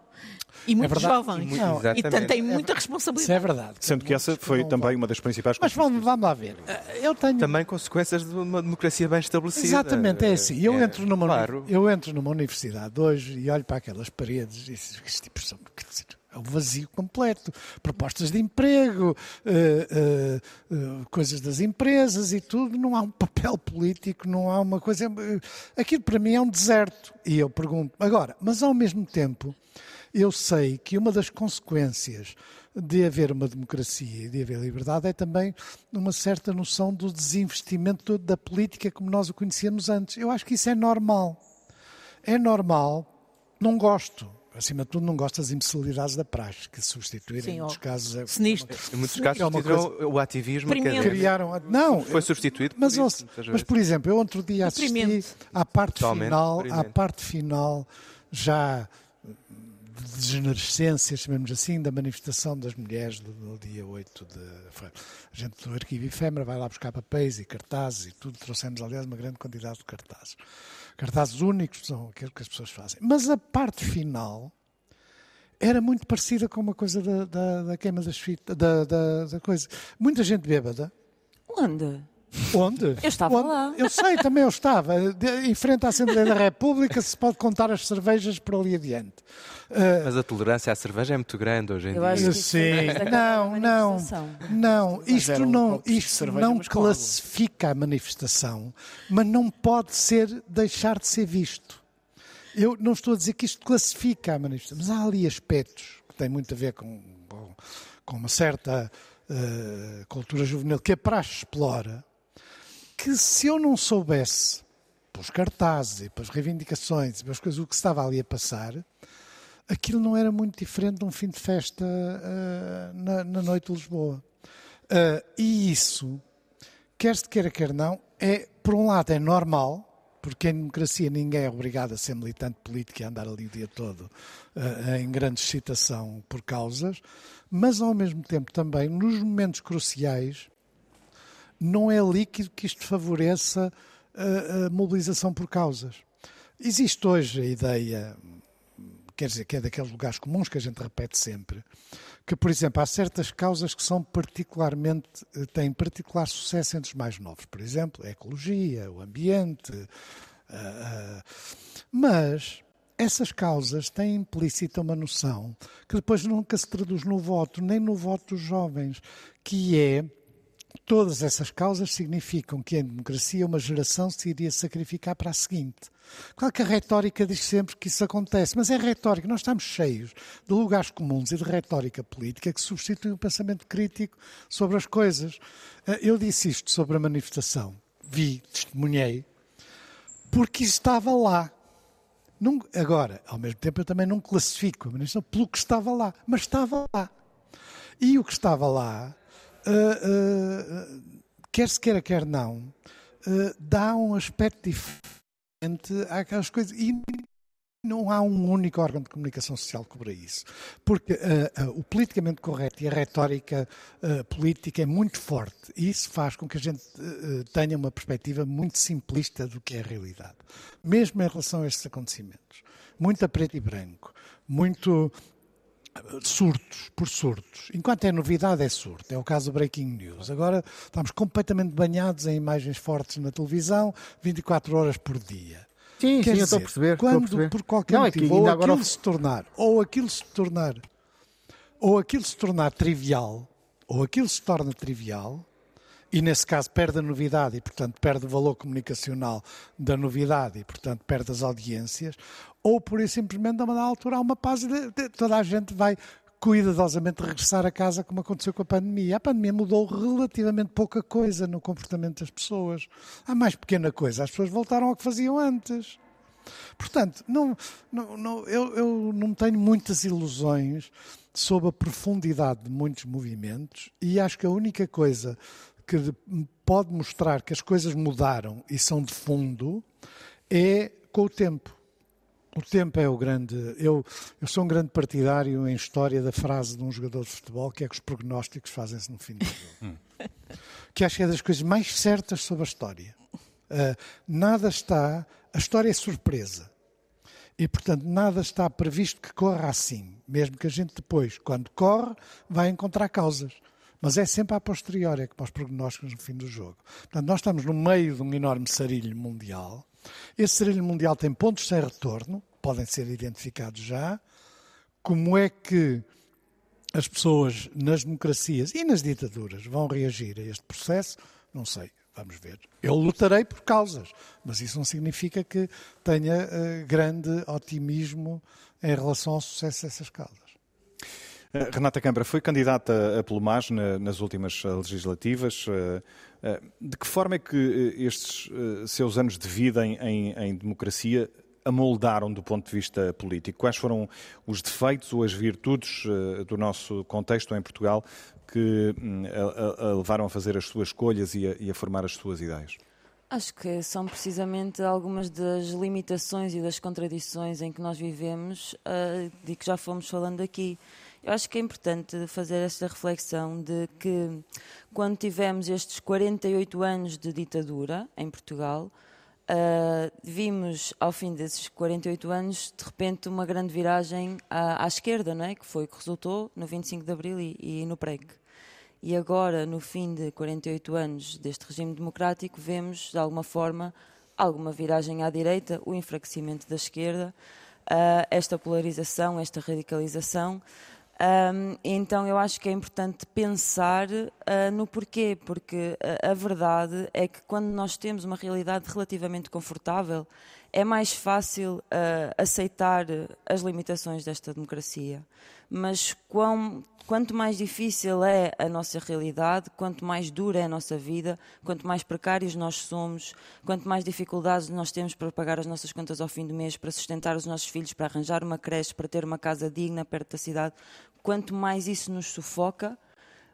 E é muitos é jovens. E, não, e portanto têm muita responsabilidade. Isso é verdade. Sendo que essa foi também uma das principais Mas vamos, vamos lá ver. Eu tenho... Também consequências de uma democracia bem estabelecida. Exatamente, é assim. Eu, é, entro, numa, claro. eu entro numa universidade hoje e olho para aquelas paredes e estes tipos são é um vazio completo. Propostas de emprego, uh, uh, uh, coisas das empresas e tudo. Não há um papel político, não há uma coisa. Aquilo para mim é um deserto. E eu pergunto, agora, mas ao mesmo tempo, eu sei que uma das consequências de haver uma democracia e de haver liberdade é também uma certa noção do desinvestimento da política como nós o conhecíamos antes. Eu acho que isso é normal. É normal, não gosto acima de tudo, não gosto das imbecilidades da praxe, que substituíram Sim, em muitos casos. É sinistro. Em muitos casos, é coisa... o ativismo. Criaram. Não, foi substituído. Mas, por isso, mas, por exemplo, eu outro dia assisti à parte final, à parte final, já de degenerescência, chamemos assim, da manifestação das mulheres do, do dia 8 de. A gente do arquivo efêmera vai lá buscar papéis e cartazes e tudo. Trouxemos, aliás, uma grande quantidade de cartazes cartazes únicos, são aquilo que as pessoas fazem. Mas a parte final era muito parecida com uma coisa da, da, da queima das fitas, da, da, da, coisa. Muita gente bêbada. Onde? Onde? Eu estava Onde? lá. Eu sei, também eu estava. De, em frente à Assembleia da República se pode contar as cervejas por ali adiante. Uh, Mas a tolerância à cerveja é muito grande hoje em dia. Sim, é não, não, não. Isto não, isto não classifica a manifestação, mas não pode ser deixar de ser visto. Eu não estou a dizer que isto classifica a manifestação, mas há ali aspectos que têm muito a ver com, com uma certa uh, cultura juvenil que a praxe explora, que se eu não soubesse, pelos cartazes e pelas reivindicações e pelas coisas, o que estava ali a passar, aquilo não era muito diferente de um fim de festa uh, na, na, noite de Lisboa. Uh, e isso, quer se queira, quer não, é, por um lado, é normal, porque em democracia ninguém é obrigado a ser militante político e a andar ali o dia todo uh, em grande excitação por causas, mas ao mesmo tempo também, nos momentos cruciais, não é líquido que isto favoreça a, a mobilização por causas. Existe hoje a ideia, quer dizer, que é daqueles lugares comuns que a gente repete sempre, que, por exemplo, há certas causas que são particularmente, eh, têm particular sucesso entre os mais novos. Por exemplo, a ecologia, o ambiente. Uh, uh, mas essas causas têm implícita uma noção que depois nunca se traduz no voto, nem no voto dos jovens, que é Todas essas causas significam que em democracia uma geração se iria sacrificar para a seguinte. Claro que a retórica diz sempre que isso acontece, mas é retórica. Nós estamos cheios de lugares comuns e de retórica política que substitui o pensamento crítico sobre as coisas. Eh, eu disse isto sobre a manifestação, vi, testemunhei, porque estava lá. Agora, ao mesmo tempo, eu também não classifico a manifestação pelo que estava lá, mas estava lá. E o que estava lá uh, quer se queira, quer não, dá um aspecto diferente àquelas coisas. E não há um único órgão de comunicação social que cobra isso. Porque uh, uh, o politicamente correto e a retórica uh, política é muito forte. E isso faz com que a gente tenha uma perspectiva muito simplista do que é a realidade. Mesmo em relação a estes acontecimentos. Muito a preto e branco. Muito surtos por surtos. Enquanto é novidade, é surto. É o caso do Breaking News. Agora estamos completamente banhados em imagens fortes na televisão, 24 horas por dia. Sim, Quer sim, dizer, eu estou a perceber. Quando, a perceber. por qualquer Não, motivo, é ou aquilo agora... se tornar, ou aquilo se tornar, ou aquilo se tornar trivial, ou aquilo se torna trivial, e nesse caso perde a novidade e, portanto, perde o valor comunicacional da novidade e, portanto, perde as audiências, ou por isso simplesmente a uma altura há uma paz e toda a gente vai cuidadosamente regressar a casa como aconteceu com a pandemia. A pandemia mudou relativamente pouca coisa no comportamento das pessoas. A mais pequena coisa, as pessoas voltaram ao que faziam antes. Portanto, não, não, não, eu, eu não tenho muitas ilusões sobre a profundidade de muitos movimentos e acho que a única coisa que pode mostrar que as coisas mudaram e são de fundo é com o tempo. O tempo é o grande. Eu, eu sou um grande partidário em história da frase de um jogador de futebol que é que os prognósticos fazem-se no fim do jogo. Hum. que acho que é das coisas mais certas sobre a história. Uh, nada está. A história é surpresa. E, portanto, nada está previsto que corra assim. Mesmo que a gente depois, quando corre, vai encontrar causas. Mas é sempre a posteriori, é como os prognósticos no fim do jogo. Portanto, nós estamos no meio de um enorme sarilho mundial esse sarilho mundial tem pontos sem retorno, podem ser identificados já. Como é que as pessoas nas democracias e nas ditaduras vão reagir a este processo? Não sei, vamos ver. Eu lutarei por causas, mas isso não significa que tenha uh, grande otimismo em relação ao sucesso dessas causas. Eh, Renata Câmara foi candidata a MAS nas últimas legislativas. Eh, eh, de que forma é que estes seus anos de vida em, em democracia amoldaram do ponto de vista político? Quais foram os defeitos ou as virtudes do nosso contexto em Portugal que hum, a, a levaram a fazer as suas escolhas e a, e a formar as suas ideias? Acho que são precisamente algumas das limitações e das contradições em que nós vivemos uh, e que já fomos falando aqui. Eu acho que é importante fazer esta reflexão de que quando tivemos estes 48 anos de ditadura em Portugal, uh, vimos ao fim desses 48 anos, de repente, uma grande viragem à, à esquerda, não é? que foi o que resultou no 25 de Abril e, e no PREG. E agora, no fim de 48 anos deste regime democrático, vemos, de alguma forma, alguma viragem à direita, o enfraquecimento da esquerda, uh, esta polarização, esta radicalização. Um, então eu acho que é importante pensar uh, no porquê, porque a, a, verdade é que quando nós temos uma realidade relativamente confortável, é mais fácil uh, aceitar as limitações desta democracia. Mas quão, quanto mais difícil é a nossa realidade, quanto mais dura é a nossa vida, quanto mais precários nós somos, quanto mais dificuldades nós temos para pagar as nossas contas ao fim do mês, para sustentar os nossos filhos, para arranjar uma creche, para ter uma casa digna perto da cidade, quanto mais isso nos sufoca,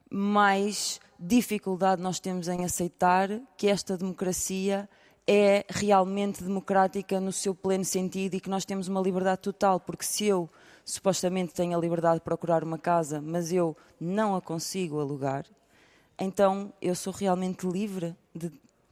mais dificuldade nós temos em aceitar que esta democracia é realmente democrática no seu pleno sentido e que nós temos uma liberdade total, porque se eu supostamente tenho a liberdade de procurar uma casa, mas eu não a consigo alugar, então eu sou realmente livre de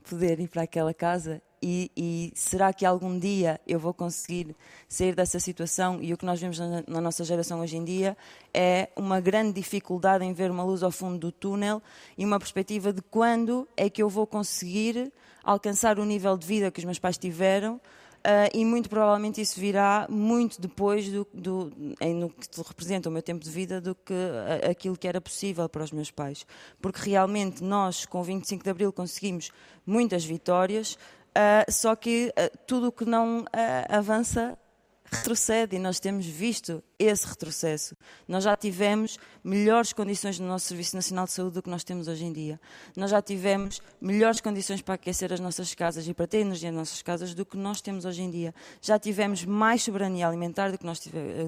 poder ir para aquela casa e, e, será que algum dia eu vou conseguir sair dessa situação? E o que nós vemos na, na, nossa geração hoje em dia é uma grande dificuldade em ver uma luz ao fundo do túnel e uma perspectiva de quando é que eu vou conseguir alcançar o nível de vida que os meus pais tiveram. Uh, e muito provavelmente isso virá muito depois do, do, em, no que representa o meu tempo de vida do que uh, aquilo que era possível para os meus pais. Porque realmente nós, com o 25 de Abril, conseguimos muitas vitórias, Uh, só que uh, tudo o que não avança retrocede e nós temos visto esse retrocesso. Nós já tivemos melhores condições no nosso Serviço Nacional de Saúde do que nós temos hoje em dia. Nós já tivemos melhores condições para aquecer as nossas casas e para ter energia nas nossas casas do que nós temos hoje em dia. Já tivemos mais soberania alimentar do que nós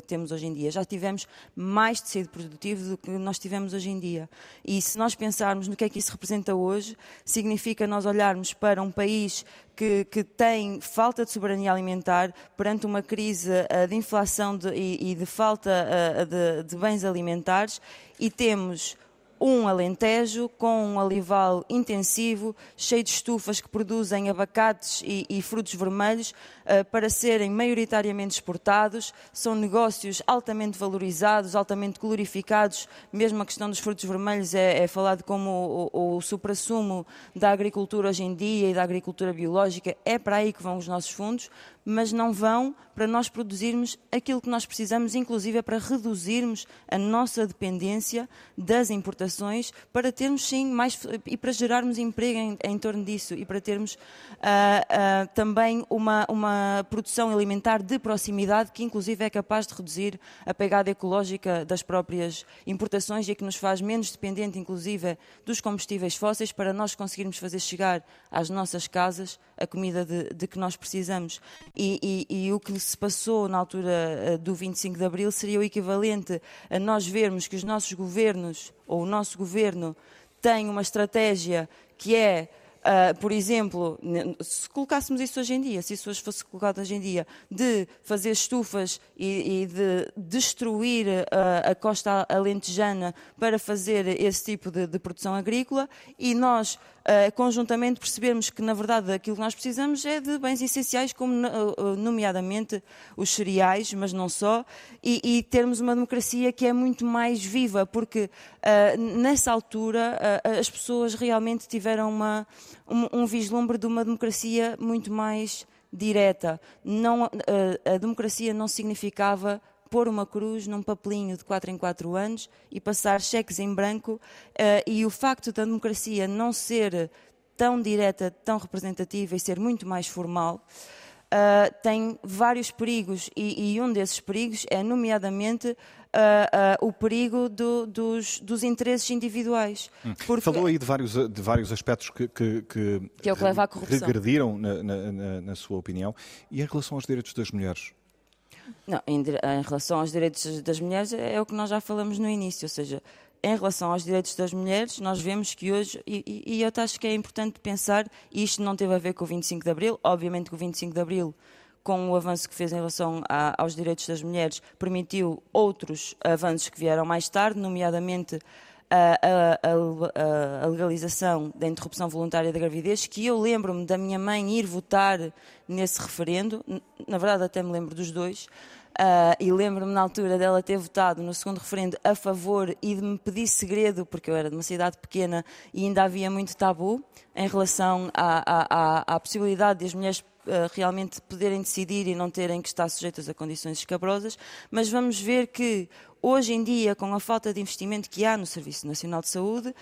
temos hoje em dia. Já tivemos mais tecido produtivo do que nós tivemos hoje em dia. E se nós pensarmos no que é que isso representa hoje, significa nós olharmos para um país que, que, tem falta de soberania alimentar perante uma crise uh, de inflação de, e, e, de falta uh, de, de bens alimentares e temos um alentejo com um alival intensivo, cheio de estufas que produzem abacates e, e frutos vermelhos uh, para serem maioritariamente exportados. São negócios altamente valorizados, altamente glorificados. Mesmo a questão dos frutos vermelhos é, é falado como o, o, o supra-sumo da agricultura hoje em dia e da agricultura biológica. É para aí que vão os nossos fundos, mas não vão para nós produzirmos aquilo que nós precisamos, inclusive é para reduzirmos a nossa dependência das importações, para termos sim mais e para gerarmos emprego em, em torno disso e para termos uh, uh, também uma, uma produção alimentar de proximidade que inclusive é capaz de reduzir a pegada ecológica das próprias importações e que nos faz menos dependente inclusive dos combustíveis fósseis para nós conseguirmos fazer chegar às nossas casas a comida de, de que nós precisamos. E, e, e, o que se passou na altura eh, do 25 de Abril seria o equivalente a nós vermos que os nossos governos, ou o nosso governo, tem uma estratégia que é Uh, por exemplo, se colocássemos isso hoje em dia, se isso hoje fosse colocado hoje em dia, de fazer estufas e, e de destruir uh, a costa alentejana para fazer esse tipo de, de produção agrícola e nós uh, conjuntamente percebermos que, na verdade, aquilo que nós precisamos é de bens essenciais, como nomeadamente os cereais, mas não só, e, e termos uma democracia que é muito mais viva, porque nessa altura as pessoas realmente tiveram uma um, um vislumbre de uma democracia muito mais direta. Não, a democracia não significava pôr uma cruz num papelinho de 4 em 4 anos e passar cheques em branco. Uh, e o facto da democracia não ser tão direta, tão representativa e ser muito mais formal, uh, tem vários perigos. E, e, um desses perigos é, nomeadamente, uh, uh, o perigo do, dos, dos, interesses individuais. Hum. Porque... Falou aí de vários, de vários aspectos que, que, que, que é que regrediram, na, na, na sua opinião. E em relação aos direitos das mulheres? Não, em, em, relação aos direitos das mulheres é o que nós já falamos no início, ou seja, em relação aos direitos das mulheres, nós vemos que hoje, e, e eu acho que é importante pensar, e isto não teve a ver com o 25 de Abril, obviamente que o 25 de Abril com o avanço que fez em relação a, aos direitos das mulheres, permitiu outros avanços que vieram mais tarde, nomeadamente a, a, a, legalização da interrupção voluntária da gravidez, que eu lembro-me da minha mãe ir votar nesse referendo, na verdade até me lembro dos dois, Uh, e lembro-me na altura dela ter votado no segundo referendo a favor e de me pedir segredo, porque eu era de uma cidade pequena e ainda havia muito tabu em relação à, à, à possibilidade de as mulheres uh, realmente poderem decidir e não terem que estar sujeitas a condições escabrosas. Mas vamos ver que hoje em dia, com a falta de investimento que há no Serviço Nacional de Saúde,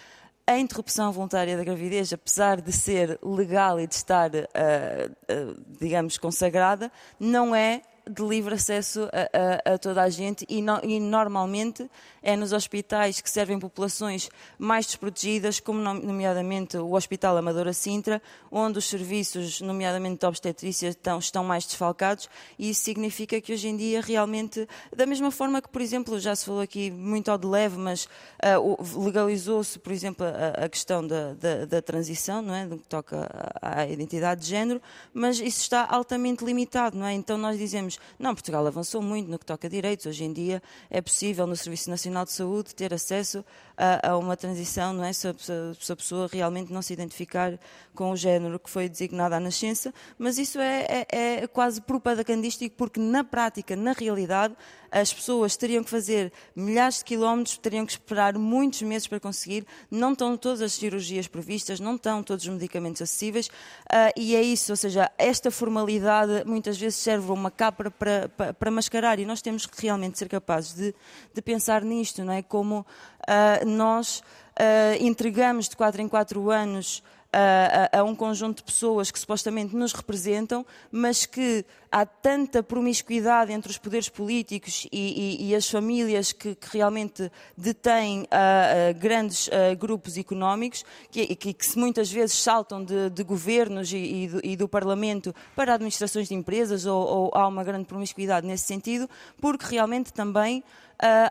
a interrupção voluntária da gravidez, apesar de ser legal e de estar, uh, uh, digamos, consagrada, não é de livre acesso a, a, a toda a gente e, no, e, normalmente é nos hospitais que servem populações mais desprotegidas, como nomeadamente o Hospital Amadora Sintra, onde os serviços, nomeadamente de obstetrícia, estão, estão mais desfalcados e isso significa que hoje em dia realmente, da mesma forma que, por exemplo, já se falou aqui muito ao de leve, mas uh, legalizou-se, por exemplo, a, a questão da, da, da, transição, não é? do que toca à identidade de género, mas isso está altamente limitado, não é? Então nós dizemos não, Portugal avançou muito no que toca a direitos. Hoje em dia é possível no Serviço Nacional de Saúde ter acesso a, a uma transição, não é? Se a, se a, pessoa realmente não se identificar com o género que foi designado à nascença, mas isso é, é, é quase propagandístico porque na prática, na realidade, as pessoas teriam que fazer milhares de quilómetros, teriam que esperar muitos meses para conseguir, não estão todas as cirurgias previstas, não estão todos os medicamentos acessíveis, uh, e é isso, ou seja, esta formalidade muitas vezes serve uma capa para, para, para mascarar, e nós temos que realmente ser capazes de, de pensar nisto, não é? Como uh, nós uh, entregamos de 4 em 4 anos a, a, um conjunto de pessoas que supostamente nos representam, mas que há tanta promiscuidade entre os poderes políticos e, e, e as famílias que, que realmente detêm uh, uh, grandes uh, grupos económicos, que, que, que, se muitas vezes saltam de, de governos e, do, e, do, Parlamento para administrações de empresas, ou, ou há uma grande promiscuidade nesse sentido, porque realmente também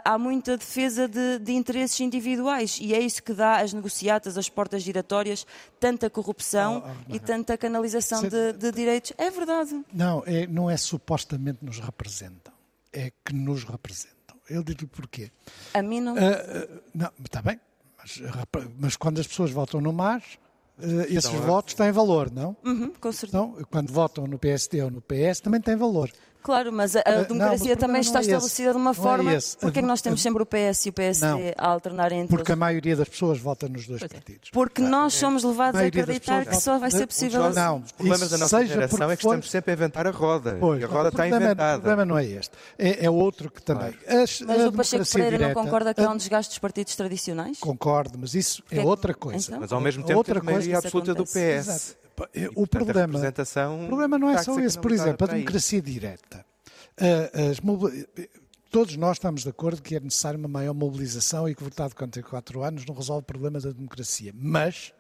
há muita defesa de, de, interesses individuais e é isso que dá às negociatas, às portas giratórias, tanta corrupção oh, oh, e tanta canalização de, de, direitos. É verdade. Não, é, não é supostamente nos representam, é que nos representam. Eu digo porquê. A mim não. Uh, uh, não, está bem, mas, mas, quando as pessoas votam no MAS, uh, esses então, votos têm valor, não? Uhum, com certeza. Então, quando votam no PSD ou no PS, também têm valor. Claro, mas a, a uh, democracia não, também está é estabelecida de uma é forma. É porque é que nós temos sempre o PS e o PSD não, a alternar entre Porque a maioria das pessoas vota nos dois partidos. Porque ah, nós somos levados a, a acreditar que só vai ser possível. Não, não os problemas da nossa geração é que estamos sempre a inventar a roda. Pois, e a roda está inventada. O problema não é este. É, é outro que também. Claro. As, mas o Pacheco Pereira direta, não concorda que há um desgaste dos partidos tradicionais? Concordo, mas isso é outra coisa. Então? Mas ao mesmo tempo, outra coisa absoluta do PS. O problema, o problema não é só esse. Por exemplo, a democracia direta todos nós estamos de acordo que é necessária uma maior mobilização e que votar de 44 anos não resolve o problema da democracia. Mas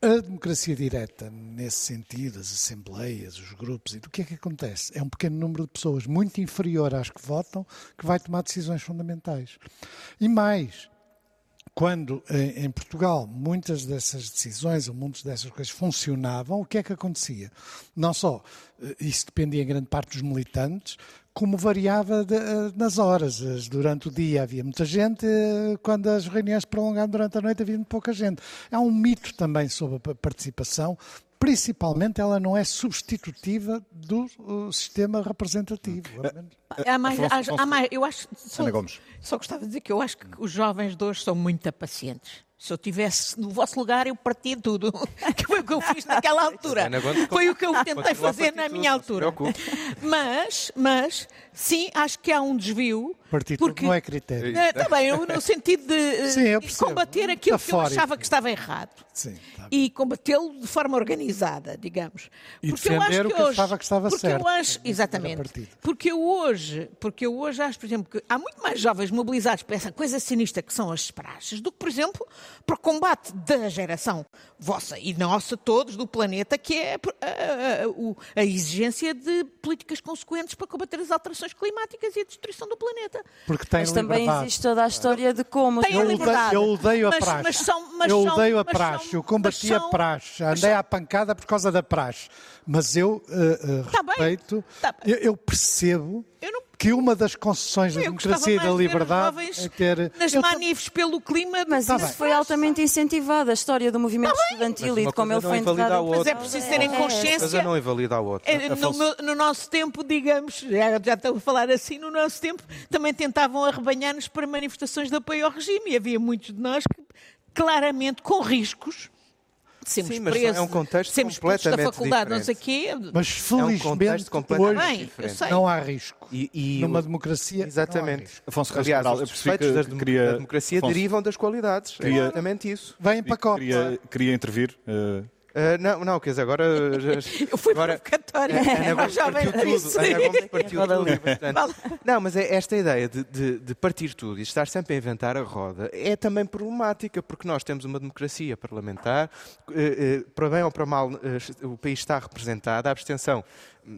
a democracia direta, nesse sentido, as assembleias, os grupos, e do que é que acontece? É um pequeno número de pessoas, muito inferior às que votam, que vai tomar decisões fundamentais. E mais, quando em, Portugal muitas dessas decisões ou muitas dessas coisas funcionavam, o que é que acontecia? Não só eh, isso dependia em grande parte dos militantes, como variava de, eh, nas horas. Durante o dia havia muita gente, eh, quando as reuniões se prolongavam durante a noite havia muito pouca gente. Há um mito também sobre a participação, principalmente ela não é substitutiva do uh, sistema representativo. Há mais, há, há mais, eu acho, só, só gostava de dizer que eu acho que os jovens de hoje são muito pacientes. Se eu tivesse no vosso lugar, eu partia tudo. Que foi o que eu fiz naquela altura. Foi o que eu tentei fazer na minha altura. Mas, mas, sim, acho que há um desvio. Partir porque, não é critério. Está bem, no sentido de, sim, de combater aquilo que eu achava que estava errado. Sim, tá e combatê-lo de forma organizada, digamos. E porque eu acho que, que hoje, achava que estava porque certo. Eu acho, exatamente. Porque eu hoje, porque eu hoje acho, por exemplo, que há muito mais jovens mobilizados para essa coisa sinistra que são as praxes do que, por exemplo, para o combate da geração vossa e nossa, todos, do planeta, que é a, a, a, exigência de políticas consequentes para combater as alterações climáticas e a destruição do planeta. Porque tem mas também existe toda a história de como... Tem eu, odeio, eu odeio a mas, praxe. Mas são, mas eu odeio a praxe. São, eu combati são, a praxe. Andei à pancada por causa da praxe. Mas eu uh, uh, tá respeito, tá eu, eu, percebo eu não... que uma das concessões da democracia e da liberdade é ter... Nas eu manifes pelo clima... Mas tá isso bem. foi altamente incentivado, a história do movimento tá estudantil e de como ele foi enterrado. Mas é preciso terem é. consciência... Mas não invalida a outra. É, no, no, nosso tempo, digamos, já, já estou a falar assim, no nosso tempo, também tentavam arrebanhar-nos para manifestações de apoio ao regime e havia muitos de nós que claramente com riscos sermos Sim, presos, é um contexto sermos completamente da faculdade, diferente. não sei quê. Mas felizmente é um hoje Bem, não há risco. E, e Numa democracia Exatamente. Afonso Aliás, os defeitos da, queria... democracia Afonso, derivam das qualidades. É queria... É exatamente isso. Vem para cá. Queria, queria intervir. Uh... Uh, não, não, quer dizer, agora. Eu fui agora, provocatória. Ana Gomes partiu tudo. Ana Gomes partiu tudo. Não, mas é esta ideia de, de, de, partir tudo e estar sempre a inventar a roda é também problemática, porque nós temos uma democracia parlamentar, uh, uh, para bem ou para mal, o país está representado, a abstenção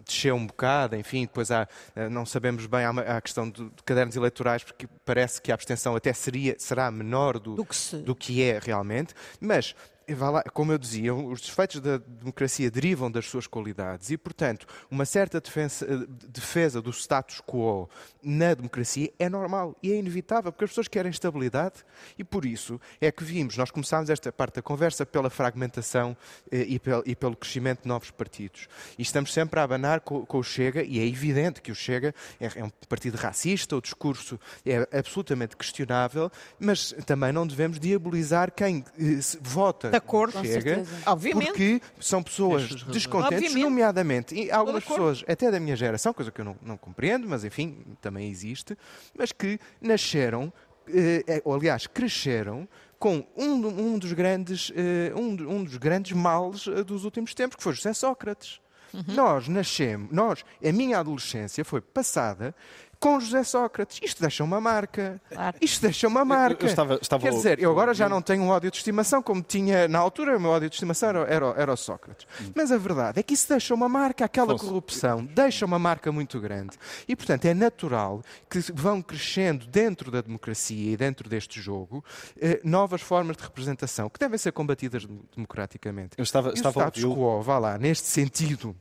desceu um bocado, enfim, depois há, não sabemos bem, há, a questão de, de, cadernos eleitorais, porque parece que a abstenção até seria, será menor do, do, que, do que é realmente, mas lá, como eu dizia, os defeitos da democracia derivam das suas qualidades e, portanto, uma certa defesa, defesa, do status quo na democracia é normal e é inevitável, porque as pessoas querem estabilidade e, por isso, é que vimos, nós começámos esta parte da conversa pela fragmentação eh, e, pelo, e, pelo, crescimento de novos partidos. E estamos sempre a abanar com, com o Chega, e é evidente que o Chega é, é um partido racista, o discurso é absolutamente questionável, mas também não devemos diabolizar quem eh, vota acordo, chega, Obviamente. porque são pessoas descontentes, Obviamente. nomeadamente, e algumas pessoas, até da minha geração, coisa que eu não, não compreendo, mas enfim, também existe, mas que nasceram, eh, eh ou aliás, cresceram com um, um, dos grandes, eh, um, um, dos grandes males eh, dos últimos tempos, que foi José Sócrates. Uhum. Nós nascemos, nós, a minha adolescência foi passada com José Sócrates. Isto deixa uma marca. Claro. Isto deixa uma marca. Eu, eu estava, estava Quer dizer, eu agora já não tenho um ódio de estimação como tinha na altura, o meu ódio de estimação era, era, era o Sócrates. Hum. Mas a verdade é que isso deixa uma marca, aquela corrupção deixa uma marca muito grande. E, portanto, é natural que vão crescendo dentro da democracia e dentro deste jogo eh, novas formas de representação que devem ser combatidas democraticamente. Eu estava, e estava o status quo, vá lá, neste sentido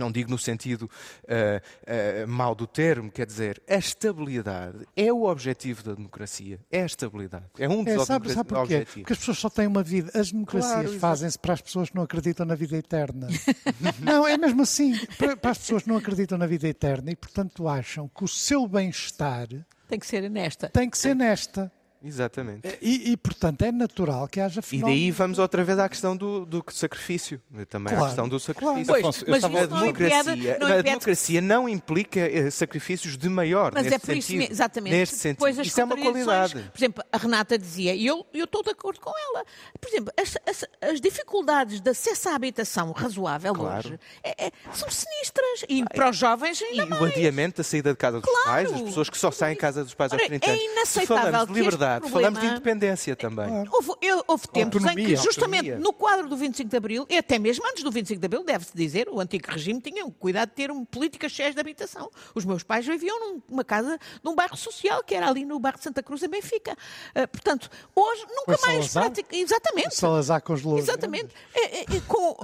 não digo no sentido uh, uh, mau do termo, quer dizer, a estabilidade é o objetivo da democracia. É a estabilidade. É um dos é, sabe, sabe porquê? objetivos. Porque as pessoas só têm uma vida. As democracias claro, fazem-se para as pessoas que não acreditam na vida eterna. não, é mesmo assim. Para, para as pessoas que não acreditam na vida eterna e, portanto, acham que o seu bem-estar. Tem que ser nesta. Tem que ser nesta. Exatamente. E, e, portanto, é natural que haja fenómenos. E daí vamos outra vez à questão do, do sacrifício. Também claro, à questão do sacrifício. Claro. Pois, mas estava... a, democracia, não a democracia não implica eh, sacrifícios de maior. Mas é por sentido, isso, exatamente. Neste sentido. Isso é uma qualidade. Por exemplo, a Renata dizia, e eu, eu estou de acordo com ela, por exemplo, as, as, as dificuldades de acesso à habitação razoável claro. hoje é, é, são sinistras. E para os jovens ainda e mais. o adiamento da saída de casa dos claro. pais, as pessoas que só saem de casa dos pais aos 30 anos. É inaceitável Se falamos de liberdade Exato, problema... falamos de independência também. Claro. Houve, houve tempos Autonomia, em que, justamente autonomia. no quadro do 25 de Abril, e até mesmo antes do 25 de Abril, deve-se dizer, o antigo regime tinha um cuidado de ter um, políticas cheias de habitação. Os meus pais viviam numa casa num bairro social, que era ali no bairro de Santa Cruz, em Benfica. Uh, portanto, hoje nunca Foi mais... Pratica... Exatamente. Salazar congelou. Exatamente. É, é, é, com,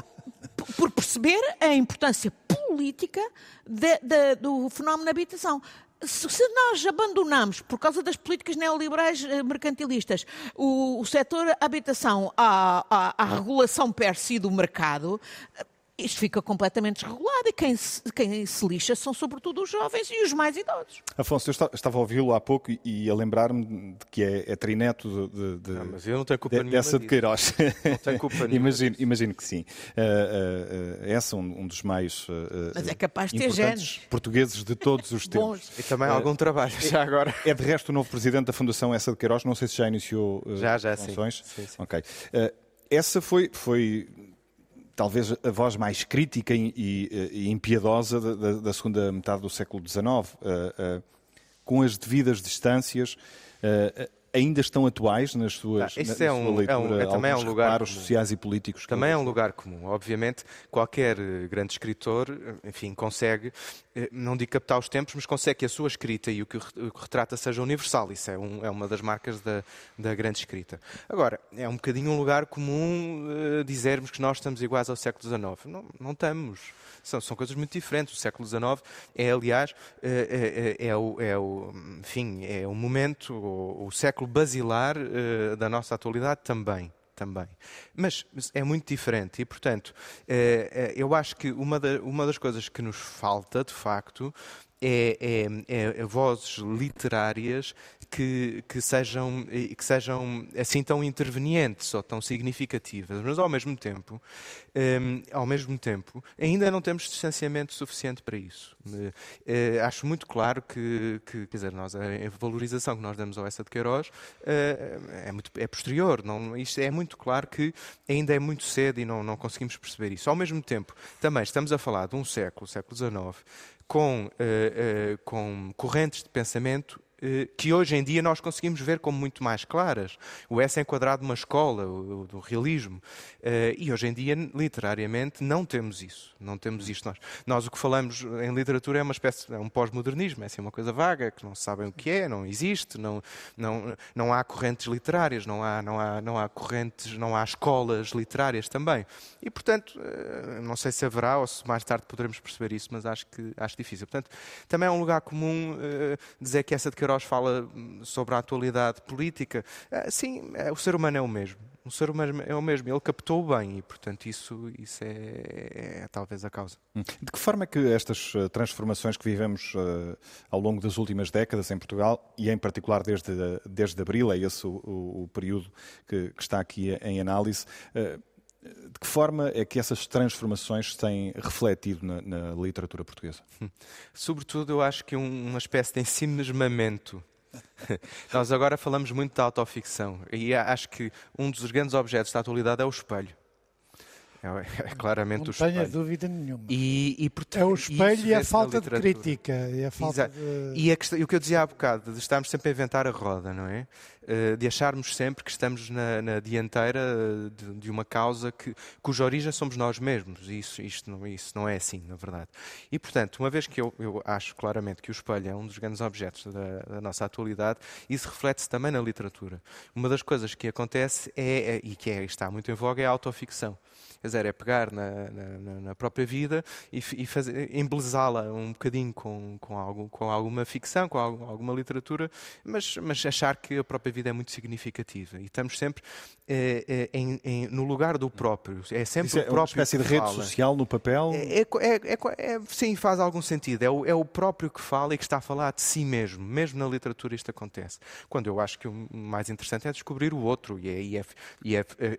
por perceber a importância política de, de, do fenómeno da habitação. Se, nós abandonamos, por causa das políticas neoliberais eh, mercantilistas, o, o setor habitação à, à, à regulação per si do mercado, isto fica completamente desregulado e quem se, quem se lixa são sobretudo os jovens e os mais idosos. Afonso, eu esta- estava a ouvi-lo há pouco e- e a lembrar-me de que é, é trineto de, de- de- Não, mas eu não tenho culpa de- nenhuma dessa de. Queiroz. Não tenho culpa nenhuma imagino, imagino que sim. Uh, uh, uh, essa é um, um dos mais uh, Mas é capaz de ter importantes genes. portugues de todos os tempos. Bons. E também algum trabalho, já agora. É de resto o novo presidente da Fundação Essa de Queiroz, não sei se já iniciou uh, Já, já, sim. funções. Sim, sim. Ok. Uh, essa foi, foi talvez a voz mais crítica e, e- impiedosa da, da- da segunda metade do século XIX. Uh, uh, com as devidas distâncias, uh, ainda estão atuais nas suas isso na, é um- sua leitura, é um- é também alguns um lugar comum. sociais e políticos. Também é um lugar comum. Obviamente, qualquer eh, grande escritor, eh, enfim, consegue, eh, não digo captar os tempos, mas consegue que a sua escrita e o que, retrata seja universal. Isso é, um- é uma das marcas da, da grande escrita. Agora, é um bocadinho um lugar comum eh, dizermos que nós estamos iguais ao século XIX. Não, não estamos. São, são coisas muito diferentes. O século XIX é, aliás, é, é, é o, é o, enfim, é o momento, o, o século basilar da nossa atualidade também também. Mas é muito diferente e, portanto, eu acho que uma das coisas que nos falta, de facto, é, é- é vozes literárias que, que, sejam, que sejam assim tão intervenientes ou tão significativas, mas ao mesmo tempo, eh, ao mesmo tempo, ainda não temos distanciamento suficiente para isso. Eh, acho muito claro que, que, quer dizer, nós, a, valorização que nós damos ao essa de Queiroz eh, é, muito, é posterior. Não, isto é muito claro que ainda é muito cedo e não, não conseguimos perceber isso. Ao mesmo tempo, também estamos a falar de um século, século XIX, com, eh, eh, com correntes de pensamento que hoje em dia nós conseguimos ver como muito mais claras. O S é enquadrado numa escola, o, do realismo. Eh, e hoje em dia, literariamente, não temos isso. Não temos isto. Nós, nós o que falamos em literatura é uma espécie, é um pós-modernismo, é assim uma coisa vaga, que não sabem o que é, não existe, não, não, não há correntes literárias, não há, não, há, não há correntes, não há escolas literárias também. E, portanto, eh, não sei se haverá ou se mais tarde poderemos perceber isso, mas acho que acho difícil. Portanto, também é um lugar comum eh, dizer que essa de Queiroz fala hum, sobre a atualidade política. Eh, sim, eh, o ser humano é o mesmo. O ser humano é o mesmo. Ele captou bem e, portanto, isso, isso é, é talvez a causa. De que forma é que estas eh, transformações que vivemos eh, ao longo das últimas décadas em Portugal, e em particular desde, desde abril, é esse o, o- o período que, que está aqui em análise, eh, de que forma é que essas transformações têm refletido na, na literatura portuguesa? Sobretudo, eu acho que um- uma espécie de ensimismamento. Nós agora falamos muito da autoficção e acho que um dos grandes objetos da atualidade é o espelho. É, é claramente Não o tenha espelho. dúvida nenhuma. E, e, portanto, É o espelho e a falta de crítica. E a falta de... E, a questão- e o que eu dizia há bocado, de estarmos sempre a inventar a roda, não é? Eh, De acharmos sempre que estamos na, na dianteira eh, de, de uma causa que, cuja origem somos nós mesmos. E isso, isto não, isso não é assim, na verdade. E, portanto, uma vez que eu, eu acho claramente que o espelho é um dos grandes objetos da, da nossa atualidade, isso reflete-se também na literatura. Uma das coisas que acontece é, é- e que é, está muito em voga, é a autoficção. Quer dizer, é pegar na, na- na- própria vida e, e fazer- embelezá-la um bocadinho com, com, algo, com alguma ficção, com alguma literatura, mas, mas achar que a própria vida é muito significativa. E estamos sempre eh, eh, em- em- no lugar do próprio. É sempre Isso é o uma próprio espécie de rede fala. social no papel? É, é, é- é- é- sim, faz algum sentido. É o, é o próprio que fala e que está a falar de si mesmo. Mesmo na literatura isto acontece. Quando eu acho que o mais interessante é descobrir o outro e é, e é- e é, eh,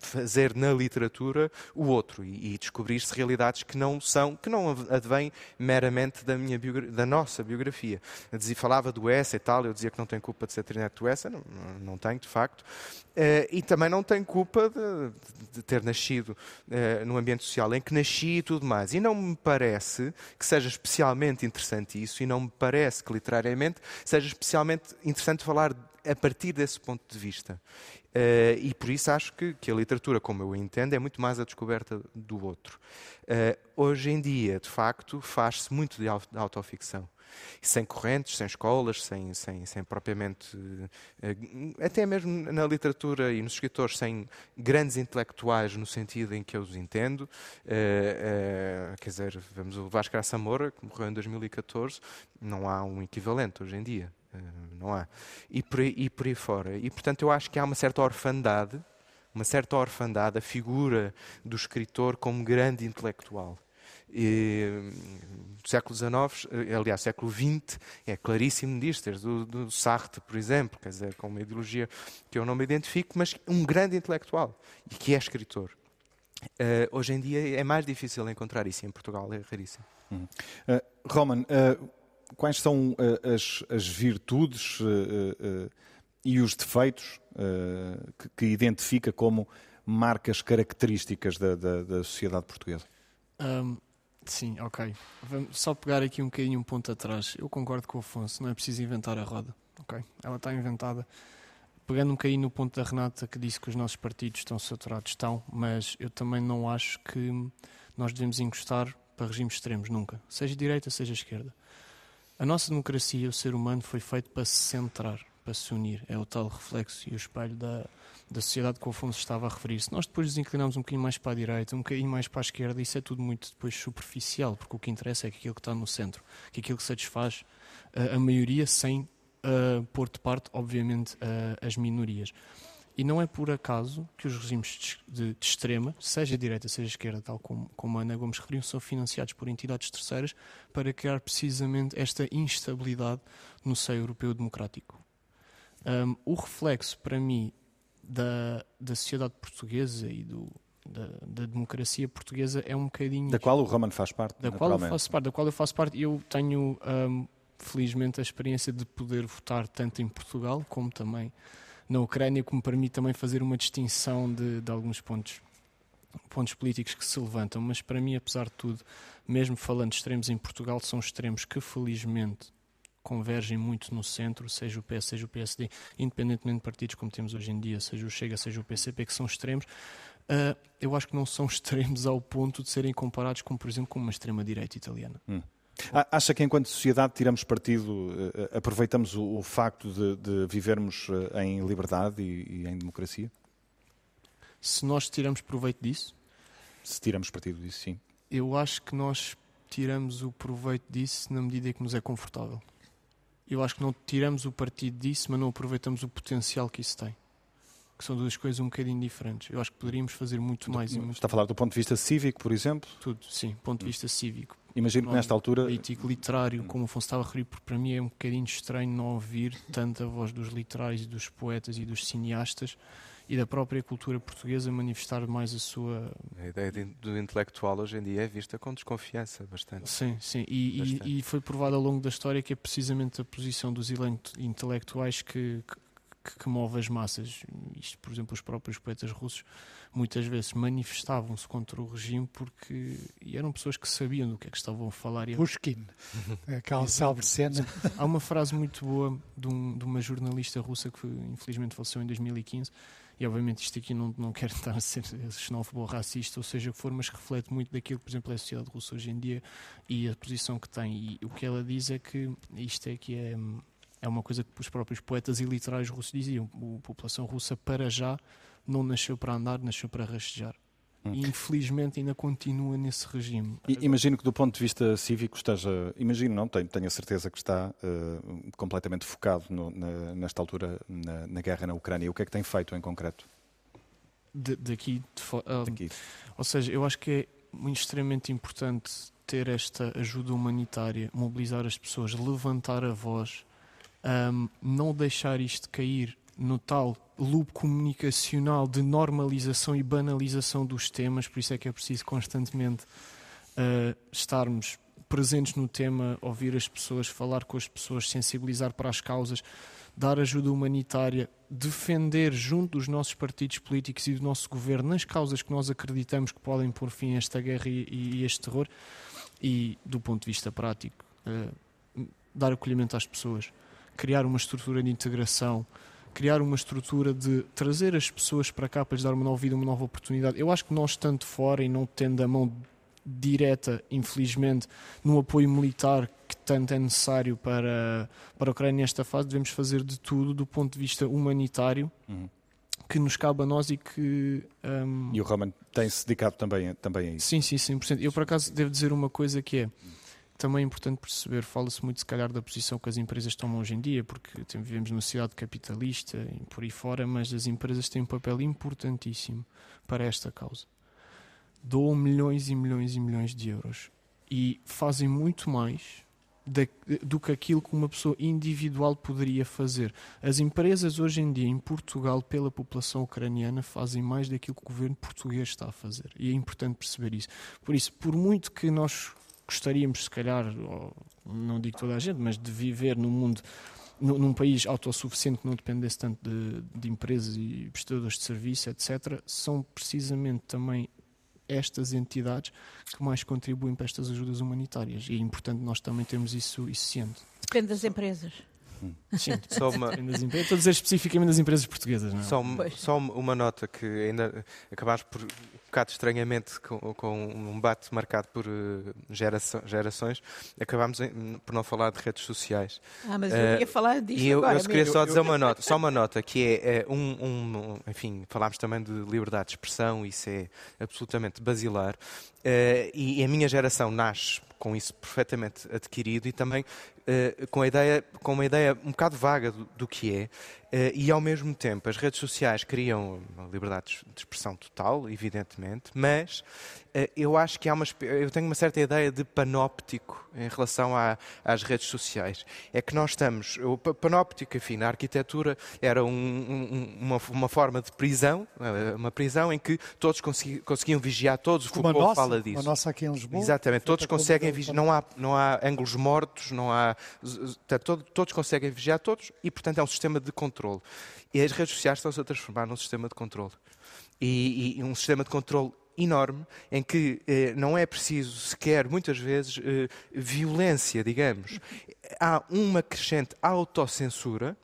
fazer na literatura o outro e, e descobrir-se realidades que não são, que não advêm meramente da, minha da nossa biografia. Eu dizia, falava do Essa e tal, eu dizia que não tem culpa de ser trinete do Essa. não, não tenho, de facto. Uh, e também não tenho culpa de, de ter nascido uh, num ambiente social em que nasci e tudo mais. E não me parece que seja especialmente interessante isso, e não me parece que literariamente seja especialmente interessante falar a partir desse ponto de vista. Uh, e por isso acho que, que, a literatura, como eu entendo, é muito mais a descoberta do outro. Uh, hoje em dia, de facto, faz-se muito de autoficção. Sem correntes, sem escolas, sem, sem, sem propriamente. Uh, até mesmo na literatura e nos escritores, sem grandes intelectuais no sentido em que eu os entendo. quer dizer, vemos o Vasco Moura, que morreu em 2014, não há um equivalente hoje em dia. Eh, não há. E por, aí, e por aí fora. E, portanto, eu acho que há uma certa orfandade, uma certa orfandade, a figura do escritor como grande intelectual. E, do século XIX, eh, aliás, século XX, é claríssimo disto, do, do Sartre, por exemplo, quer dizer, com uma ideologia que eu não me identifico, mas um grande intelectual e que é escritor. Uh, hoje em dia é mais difícil encontrar isso, em Portugal é raríssimo. Uh, Roman, uh, quais são uh, as, as, virtudes uh, e os defeitos que, que, identifica como marcas características da, da, da sociedade portuguesa? Um, sim, ok. Vamos só pegar aqui um bocadinho um ponto atrás. Eu concordo com o Afonso, não é preciso inventar a roda. ok? Ela está inventada. Pegando um bocadinho no ponto da Renata, que disse que os nossos partidos estão saturados, estão, mas eu também não acho que nós devemos encostar para regimes extremos, nunca. Seja direita, seja esquerda. A nossa democracia, o ser humano, foi feito para se centrar, para se unir. É o tal reflexo e o espelho da, da sociedade que o Afonso estava a referir-se. Nós depois desinclinamos um bocadinho mais para a direita, um bocadinho mais para a esquerda, isso é tudo muito depois superficial, porque o que interessa é que aquilo que está no centro, que aquilo que satisfaz uh, a maioria sem uh, pôr de parte, obviamente, uh, as minorias. E não é por acaso que os regimes de, de extrema, seja direita, seja esquerda, tal como, como a Ana Gomes referiu, são financiados por entidades terceiras para criar precisamente esta instabilidade no seio europeu democrático. Um, o reflexo, para mim, da, da sociedade portuguesa e do, da, da, democracia portuguesa é um bocadinho. Da qual o Roman faz parte. Da qual eu faço parte, da qual eu faço parte. Eu tenho, um, felizmente, a experiência de poder votar tanto em Portugal como também na Ucrânia, que me permite também fazer uma distinção de, de alguns pontos pontos políticos que se levantam, mas para mim, apesar de tudo, mesmo falando de extremos em Portugal, são extremos que felizmente convergem muito no centro, seja o PS, seja o PSD, independentemente de partidos como temos hoje em dia, seja o Chega, seja o PCP, que são extremos, uh, eu acho que não são extremos ao ponto de serem comparados com, por exemplo, com uma extrema-direita italiana. Hum. Acha que enquanto sociedade tiramos partido, eh, eh, aproveitamos o, facto de, de vivermos eh, em liberdade e, e, em democracia? Se nós tiramos proveito disso? Se tiramos partido disso, sim. Eu acho que nós tiramos o proveito disso na medida em que nos é confortável. Eu acho que não tiramos o partido disso, mas não aproveitamos o potencial que isso tem que são duas coisas um bocadinho diferentes. Eu acho que poderíamos fazer muito mais. Está muito... a falar do ponto de vista cívico, por exemplo? Tudo, sim, ponto de vista cívico. Imagino que nesta altura. Político, literário, como o Afonso estava a referir, porque para mim é um bocadinho estranho não ouvir tanta voz dos literais e dos poetas e dos cineastas e da própria cultura portuguesa manifestar mais a sua. A ideia do intelectual hoje em dia é vista com desconfiança, bastante. Sim, sim. E, bastante. e, e foi provado ao longo da história que é precisamente a posição dos intelectuais que, que que, que move as massas. Isto, por exemplo, os próprios poetas russos muitas vezes manifestavam-se contra o regime porque eram pessoas que sabiam do que é que estavam a falar. Pushkin, aquela célebre cena. Há uma frase muito boa de, um, de uma jornalista russa que infelizmente faleceu em 2015 e obviamente isto aqui não, não quero estar a ser xenófobo ou racista, ou seja o que for, mas reflete muito daquilo que, por exemplo, é a sociedade russa hoje em dia e a posição que tem. E o que ela diz é que isto é que é é uma coisa que os próprios poetas e literais russos diziam. A população russa, para já, não nasceu para andar, nasceu para rastejar. Hum. E infelizmente ainda continua nesse regime. E, imagino que do ponto de vista cívico esteja, imagino não, tenho, tenho a certeza que está uh, completamente focado no, na, nesta altura na, na, guerra na Ucrânia. O que é que tem feito em concreto? De, daqui, de, uh, daqui. Ou seja, eu acho que é extremamente importante ter esta ajuda humanitária, mobilizar as pessoas, levantar a voz um, não deixar isto cair no tal loop comunicacional de normalização e banalização dos temas, por isso é que é preciso constantemente uh, estarmos presentes no tema, ouvir as pessoas, falar com as pessoas, sensibilizar para as causas, dar ajuda humanitária, defender junto dos nossos partidos políticos e do nosso governo nas causas que nós acreditamos que podem pôr fim a esta guerra e, e este terror, e do ponto de vista prático, uh, dar acolhimento às pessoas, criar uma estrutura de integração, criar uma estrutura de trazer as pessoas para cá para lhes dar uma nova vida, uma nova oportunidade. Eu acho que nós, estando fora e não tendo a mão direta, infelizmente, no apoio militar que tanto é necessário para, para a Ucrânia nesta fase, devemos fazer de tudo do ponto de vista humanitário. Uhum. Que nos cabe a nós e que. Um... E o Roman tem-se dedicado também, também a isso. Sim, sim, 100%. Eu, por acaso, devo dizer uma coisa que é também é importante perceber, fala-se muito se calhar da posição que as empresas tomam hoje em dia, porque vivemos numa sociedade capitalista e por aí fora, mas as empresas têm um papel importantíssimo para esta causa. Doam milhões e milhões e milhões de euros e fazem muito mais do que aquilo que uma pessoa individual poderia fazer. As empresas hoje em dia em Portugal, pela população ucraniana, fazem mais daquilo que o governo português está a fazer. E é importante perceber isso. Por isso, por muito que nós gostaríamos, se calhar, não digo toda a gente, mas de viver num mundo, num país autossuficiente que não dependesse tanto de, de empresas e prestadores de serviço, etc., são precisamente também estas entidades que mais contribuem para estas ajudas humanitárias. E é importante nós também termos isso, isso ciente. Depende das empresas. Sim, só uma... Estou a dizer especificamente das empresas portuguesas. Não é? só, só uma nota que ainda acabaste por bocado estranhamente com, com um debate marcado por uh, gerações, acabámos em, por não falar de redes sociais. Ah, mas eu ia falar disto e eu, agora. Eu queria só dizer uma nota, só uma nota, que é, é um, um, enfim, falámos também de liberdade de expressão, isso é absolutamente basilar, uh, e a minha geração nasce com isso perfeitamente adquirido e também uh, com, a ideia, com uma ideia um bocado vaga do, do que é, e ao mesmo tempo as redes sociais criam uma liberdade de expressão total, evidentemente, mas eu acho que há uma, eu tenho uma certa ideia de panóptico em relação à, às redes sociais. É que nós estamos, o panóptico, enfim, na arquitetura era um, um, uma, uma forma de prisão, uma prisão em que todos conseguiam vigiar todos, o Foucault nossa, fala disso. A nossa aqui em Lisboa. Exatamente, todos conseguem vigiar, não há, não há ângulos mortos, não há, todos conseguem vigiar todos e, portanto, é um sistema de controle. E as redes sociais estão-se a transformar num sistema de controle. E, e um sistema de controle enorme em que eh, não é preciso sequer, muitas vezes, eh, violência, digamos. Há uma crescente autocensura.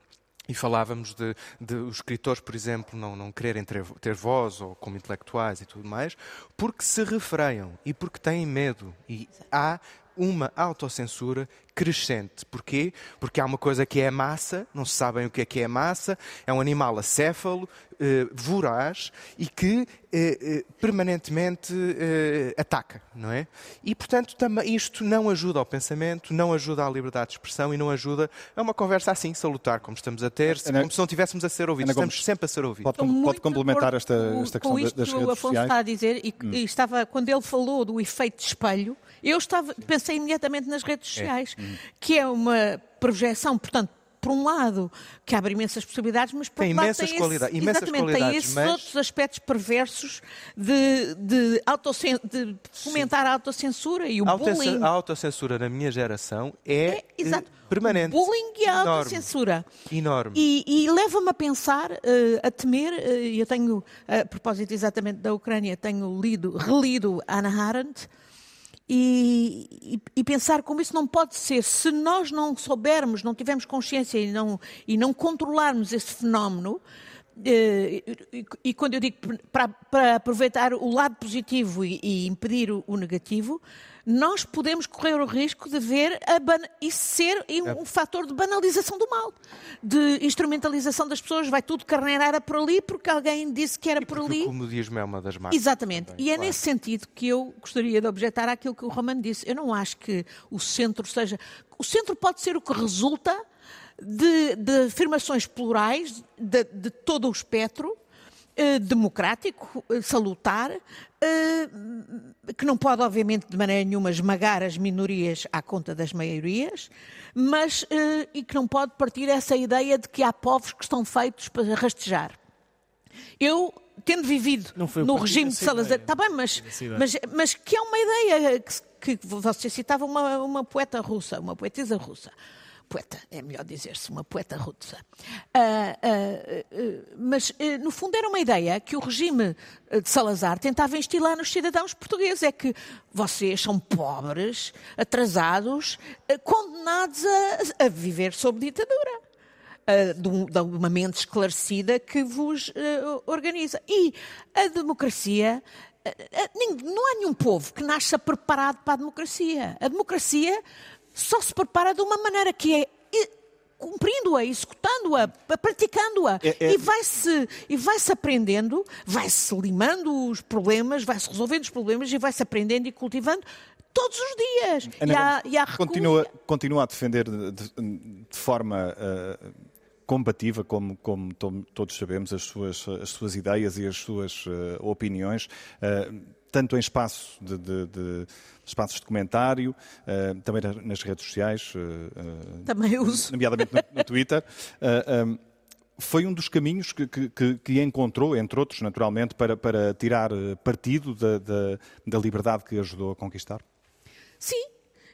E falávamos de, de, os escritores, por exemplo, não, não quererem ter, ter voz ou como intelectuais e tudo mais, porque se refreiam e porque têm medo. E há uma autocensura crescente. Porquê? Porque há uma coisa que é massa, não se sabem o que é que é massa, é um animal acéfalo, eh, voraz e que eh, eh, permanentemente eh, ataca, não é? E, portanto, isto não ajuda ao pensamento, não ajuda à liberdade de expressão e não ajuda a uma conversa assim, salutar, como estamos a ter, Ana, como se não estivéssemos a ser ouvidos. Ana estamos sempre a ser ouvidos. Pode, pode complementar esta, esta questão com isto das redes que o Afonso está a dizer, e, hum. e, estava, quando ele falou do efeito de espelho, eu estava, pensei imediatamente nas redes é. sociais, é. que é uma projeção, portanto, por um lado, que abre imensas possibilidades, mas por tem outro lado tem, esse, imensas exatamente, tem esses mas... outros aspectos perversos de, de, autocen, de fomentar Sim. a autocensura e o a bullying. A autocensura na minha geração é, é permanente. O bullying e a autocensura. Enorme. E, e leva-me a pensar, uh, a temer, uh, eu tenho, a propósito exatamente da Ucrânia, tenho lido, relido Anna Arendt, e, e, e, pensar como isso não pode ser. Se nós não soubermos, não tivermos consciência e não, e não controlarmos esse fenómeno, eh, e, e, quando eu digo para, para aproveitar o lado positivo e, e impedir o, o negativo, nós podemos correr o risco de ver isso ser um, um fator de banalização do mal, de instrumentalização das pessoas, vai tudo carneirada por ali porque alguém disse que era por ali. O comodismo é uma das marcas. Exatamente. Também, e é claro. nesse sentido que eu gostaria de objetar aquilo que o Romano disse. Eu não acho que o centro seja. O centro pode ser o que resulta de, de afirmações plurais de, de todo o espectro democrático, eh, salutar, eh, que não pode, obviamente, de maneira nenhuma esmagar as minorias à conta das maiorias, mas e que não pode partir essa ideia de que há povos que estão feitos para rastejar. Eu tendo vivido no regime de Salazar, está bem, mas, mas, mas que é uma ideia que, que você citava uma, uma poeta russa, uma poetisa russa. Poeta, é melhor dizer-se, uma poeta russa. Uh, uh, mas, no fundo, era uma ideia que o regime de Salazar tentava instilar nos cidadãos portugueses: é que vocês são pobres, atrasados, condenados a, a viver sob ditadura. De, um, uma mente esclarecida que vos uh, organiza. E a democracia. Uh, não há nenhum povo que nasça preparado para a democracia. A democracia só se prepara de uma maneira que é cumprindo-a, executando-a, praticando-a. É, é... E vai-se e vai -se aprendendo, vai-se limando os problemas, vai-se resolvendo os problemas e vai-se aprendendo e cultivando todos os dias. Ana, e há, e há continua, continua a defender de, de, de forma uh, combativa, como, como todos sabemos, as suas, as suas ideias e as suas uh, opiniões. Uh, tanto em espaço de, de, de espaços de comentário, uh, também nas redes sociais, uh, também uso. nomeadamente no, no Twitter. Um, foi um dos caminhos que, que, que, encontrou, entre outros, naturalmente, para, para tirar partido da, da, da liberdade que ajudou a conquistar? Sim,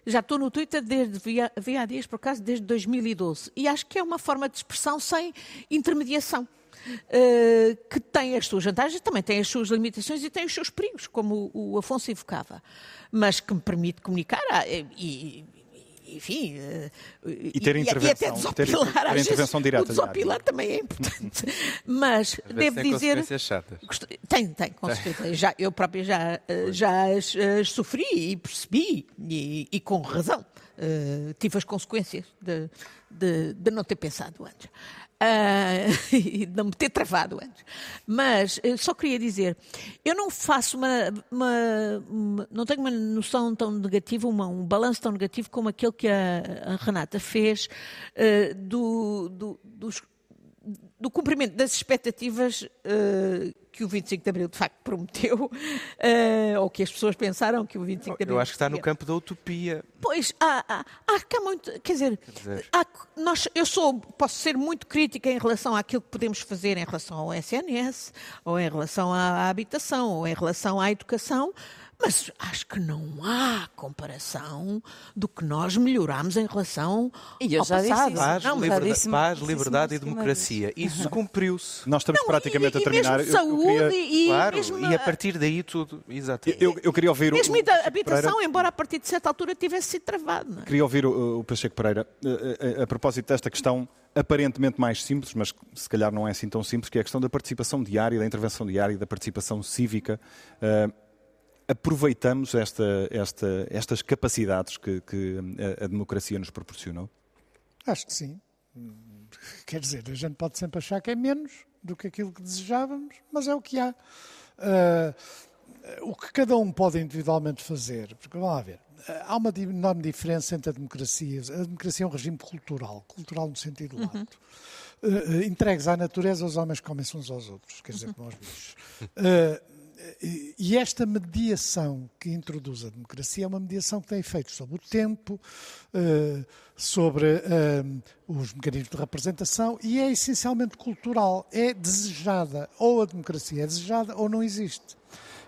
já estou no Twitter desde via, via dias, por acaso, desde 2012. E acho que é uma forma de expressão sem intermediação. Uh, que tem as suas vantagens, também tem as suas limitações e tem os seus perigos, como o, o Afonso evocava, mas que me permite comunicar ah, e, enfim, uh, e ter intervenção, e até desopilar, ter, ter intervenção direta. O desopilar também é importante. Mas devo tem dizer. Chatas. Tem, tem, com certeza. Já, eu própria já, eh, já as, as, sofri e percebi, e, e com razão. Uh, tive as consequências de, de, de não ter pensado antes. Uh, e não me ter travado antes. Mas só queria dizer, eu não faço uma, uma, uma não tenho uma noção tão negativa, uma, um balanço tão negativo como aquele que a, a Renata fez uh, do, do, dos do cumprimento das expectativas uh, que o 25 de Abril de facto prometeu, uh, ou que as pessoas pensaram que o 25 de Abril. Eu acho que está no campo da utopia. Pois, há, há, há, muito. Quer dizer, quer dizer... Há, nós, eu sou, posso ser muito crítica em relação àquilo que podemos fazer em relação ao SNS, ou em relação à habitação, ou em relação à educação. Mas acho que não há comparação do que nós melhoramos em relação e eu ao já passado. Disse paz, não, liberdade, disse, paz, liberdade e democracia. Isso cumpriu-se. Nós estamos não, praticamente e, a terminar. E saúde eu queria... e claro, mesmo... E a partir daí tudo, exatamente. Eu, eu queria ouvir mesmo o... Mesmo a habitação, Pereira... embora a partir de certa altura tivesse sido travado. É? Queria ouvir o, o Pacheco Pereira a, eh, a, eh, a propósito desta questão aparentemente mais simples, mas se calhar não é assim tão simples, que é a questão da participação diária, da intervenção diária, da participação cívica. Uh, aproveitamos esta, esta, estas capacidades que, que a, a, democracia nos proporcionou? Acho que sim. Quer dizer, a gente pode sempre achar que é menos do que aquilo que desejávamos, mas é o que há. Uh, o que cada um pode individualmente fazer, porque vamos lá ver, há uma enorme diferença entre a democracia. A democracia é um regime cultural, cultural no sentido lato. Uhum. Uh, entregues à natureza, os homens comem-se uns aos outros, quer dizer, como aos bichos. Uh, e esta mediação que introduz a democracia é uma mediação que tem efeitos sobre o tempo, eh, sobre eh, os mecanismos de representação e é essencialmente cultural. É desejada, ou a democracia é desejada ou não existe.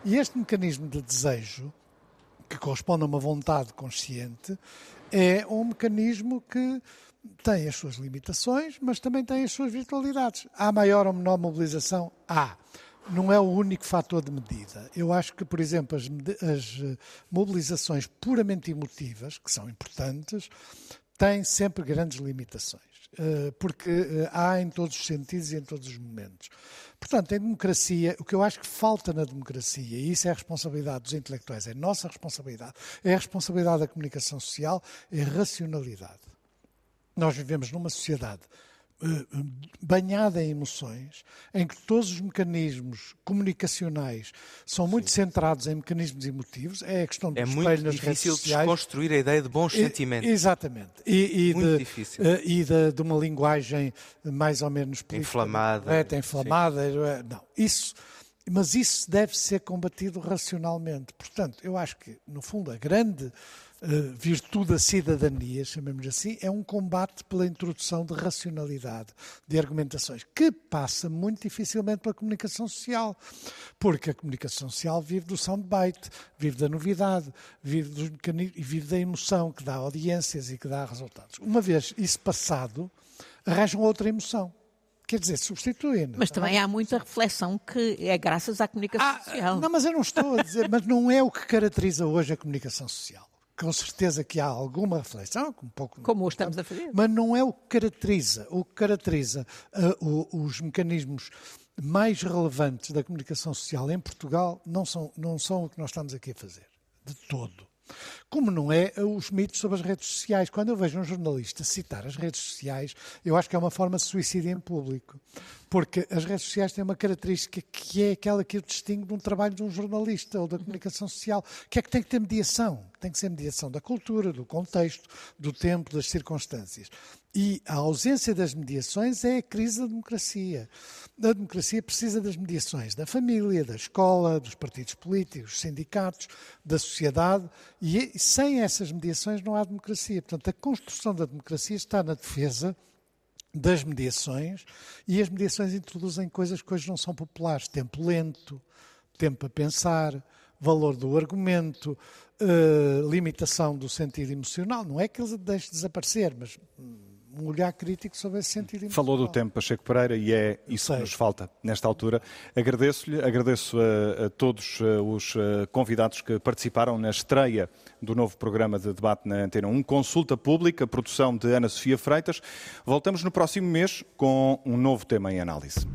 E este mecanismo de desejo, que corresponde a uma vontade consciente, é um mecanismo que tem as suas limitações, mas também tem as suas virtualidades. Há maior ou menor mobilização? Há não é o único fator de medida. Eu acho que, por exemplo, as, as eh, mobilizações puramente emotivas, que são importantes, têm sempre grandes limitações, eh, porque eh, há em todos os sentidos e em todos os momentos. Portanto, em democracia, o que eu acho que falta na democracia, e isso é a responsabilidade dos intelectuais, é nossa responsabilidade, é a responsabilidade da comunicação social, é a racionalidade. Nós vivemos numa sociedade banhada em emoções, em que todos os mecanismos comunicacionais são muito Sim. centrados em mecanismos emotivos, é a questão do é espelho nas redes sociais. É muito difícil desconstruir a ideia de bons sentimentos. Exatamente. E, e muito de, difícil. Uh, e de, de, uma linguagem mais ou menos inflamada. É, inflamada. É, não, isso... Mas isso deve ser combatido racionalmente. Portanto, eu acho que, no fundo, a grande uh, virtude da cidadania, chamemos assim, é um combate pela introdução de racionalidade, de argumentações, que passa muito dificilmente pela comunicação social, porque a comunicação social vive do soundbite, vive da novidade, vive, dos vive da emoção, que dá audiências e que dá resultados. Uma vez isso passado, arranjam outra emoção. Quer dizer, substituindo. Mas também há muita reflexão que é graças à comunicação ah, social. Não, mas eu não estou a dizer, mas não é o que caracteriza hoje a comunicação social. Com certeza que há alguma reflexão, um pouco. Como o estamos a fazer. Mas não é o que caracteriza. O que caracteriza uh, o, os mecanismos mais relevantes da comunicação social em Portugal não são, não são o que nós estamos aqui a fazer. De todo. Como não é os mitos sobre as redes sociais. Quando eu vejo um jornalista citar as redes sociais, eu acho que é uma forma de suicídio em público. Porque as redes sociais têm uma característica que é aquela que o distingue de um trabalho de um jornalista ou da comunicação social, que é que tem que ter mediação. Tem que ser mediação da cultura, do contexto, do tempo, das circunstâncias. E a ausência das mediações é a crise da democracia. A democracia precisa das mediações da família, da escola, dos partidos políticos, dos sindicatos, da sociedade, e sem essas mediações não há democracia. Portanto, a construção da democracia está na defesa das mediações e as mediações introduzem coisas que hoje não são populares: tempo lento, tempo a pensar, valor do argumento, uh, limitação do sentido emocional. Não é que ele deixe de desaparecer, mas hum, um olhar crítico sobre esse sentido. Falou do tempo, Pacheco Pereira, e é isso que nos falta nesta altura. Agradeço-lhe, agradeço a, a todos os convidados que participaram na estreia do novo programa de debate na Antena 1, Consulta Pública, produção de Ana Sofia Freitas. Voltamos no próximo mês com um novo tema em análise.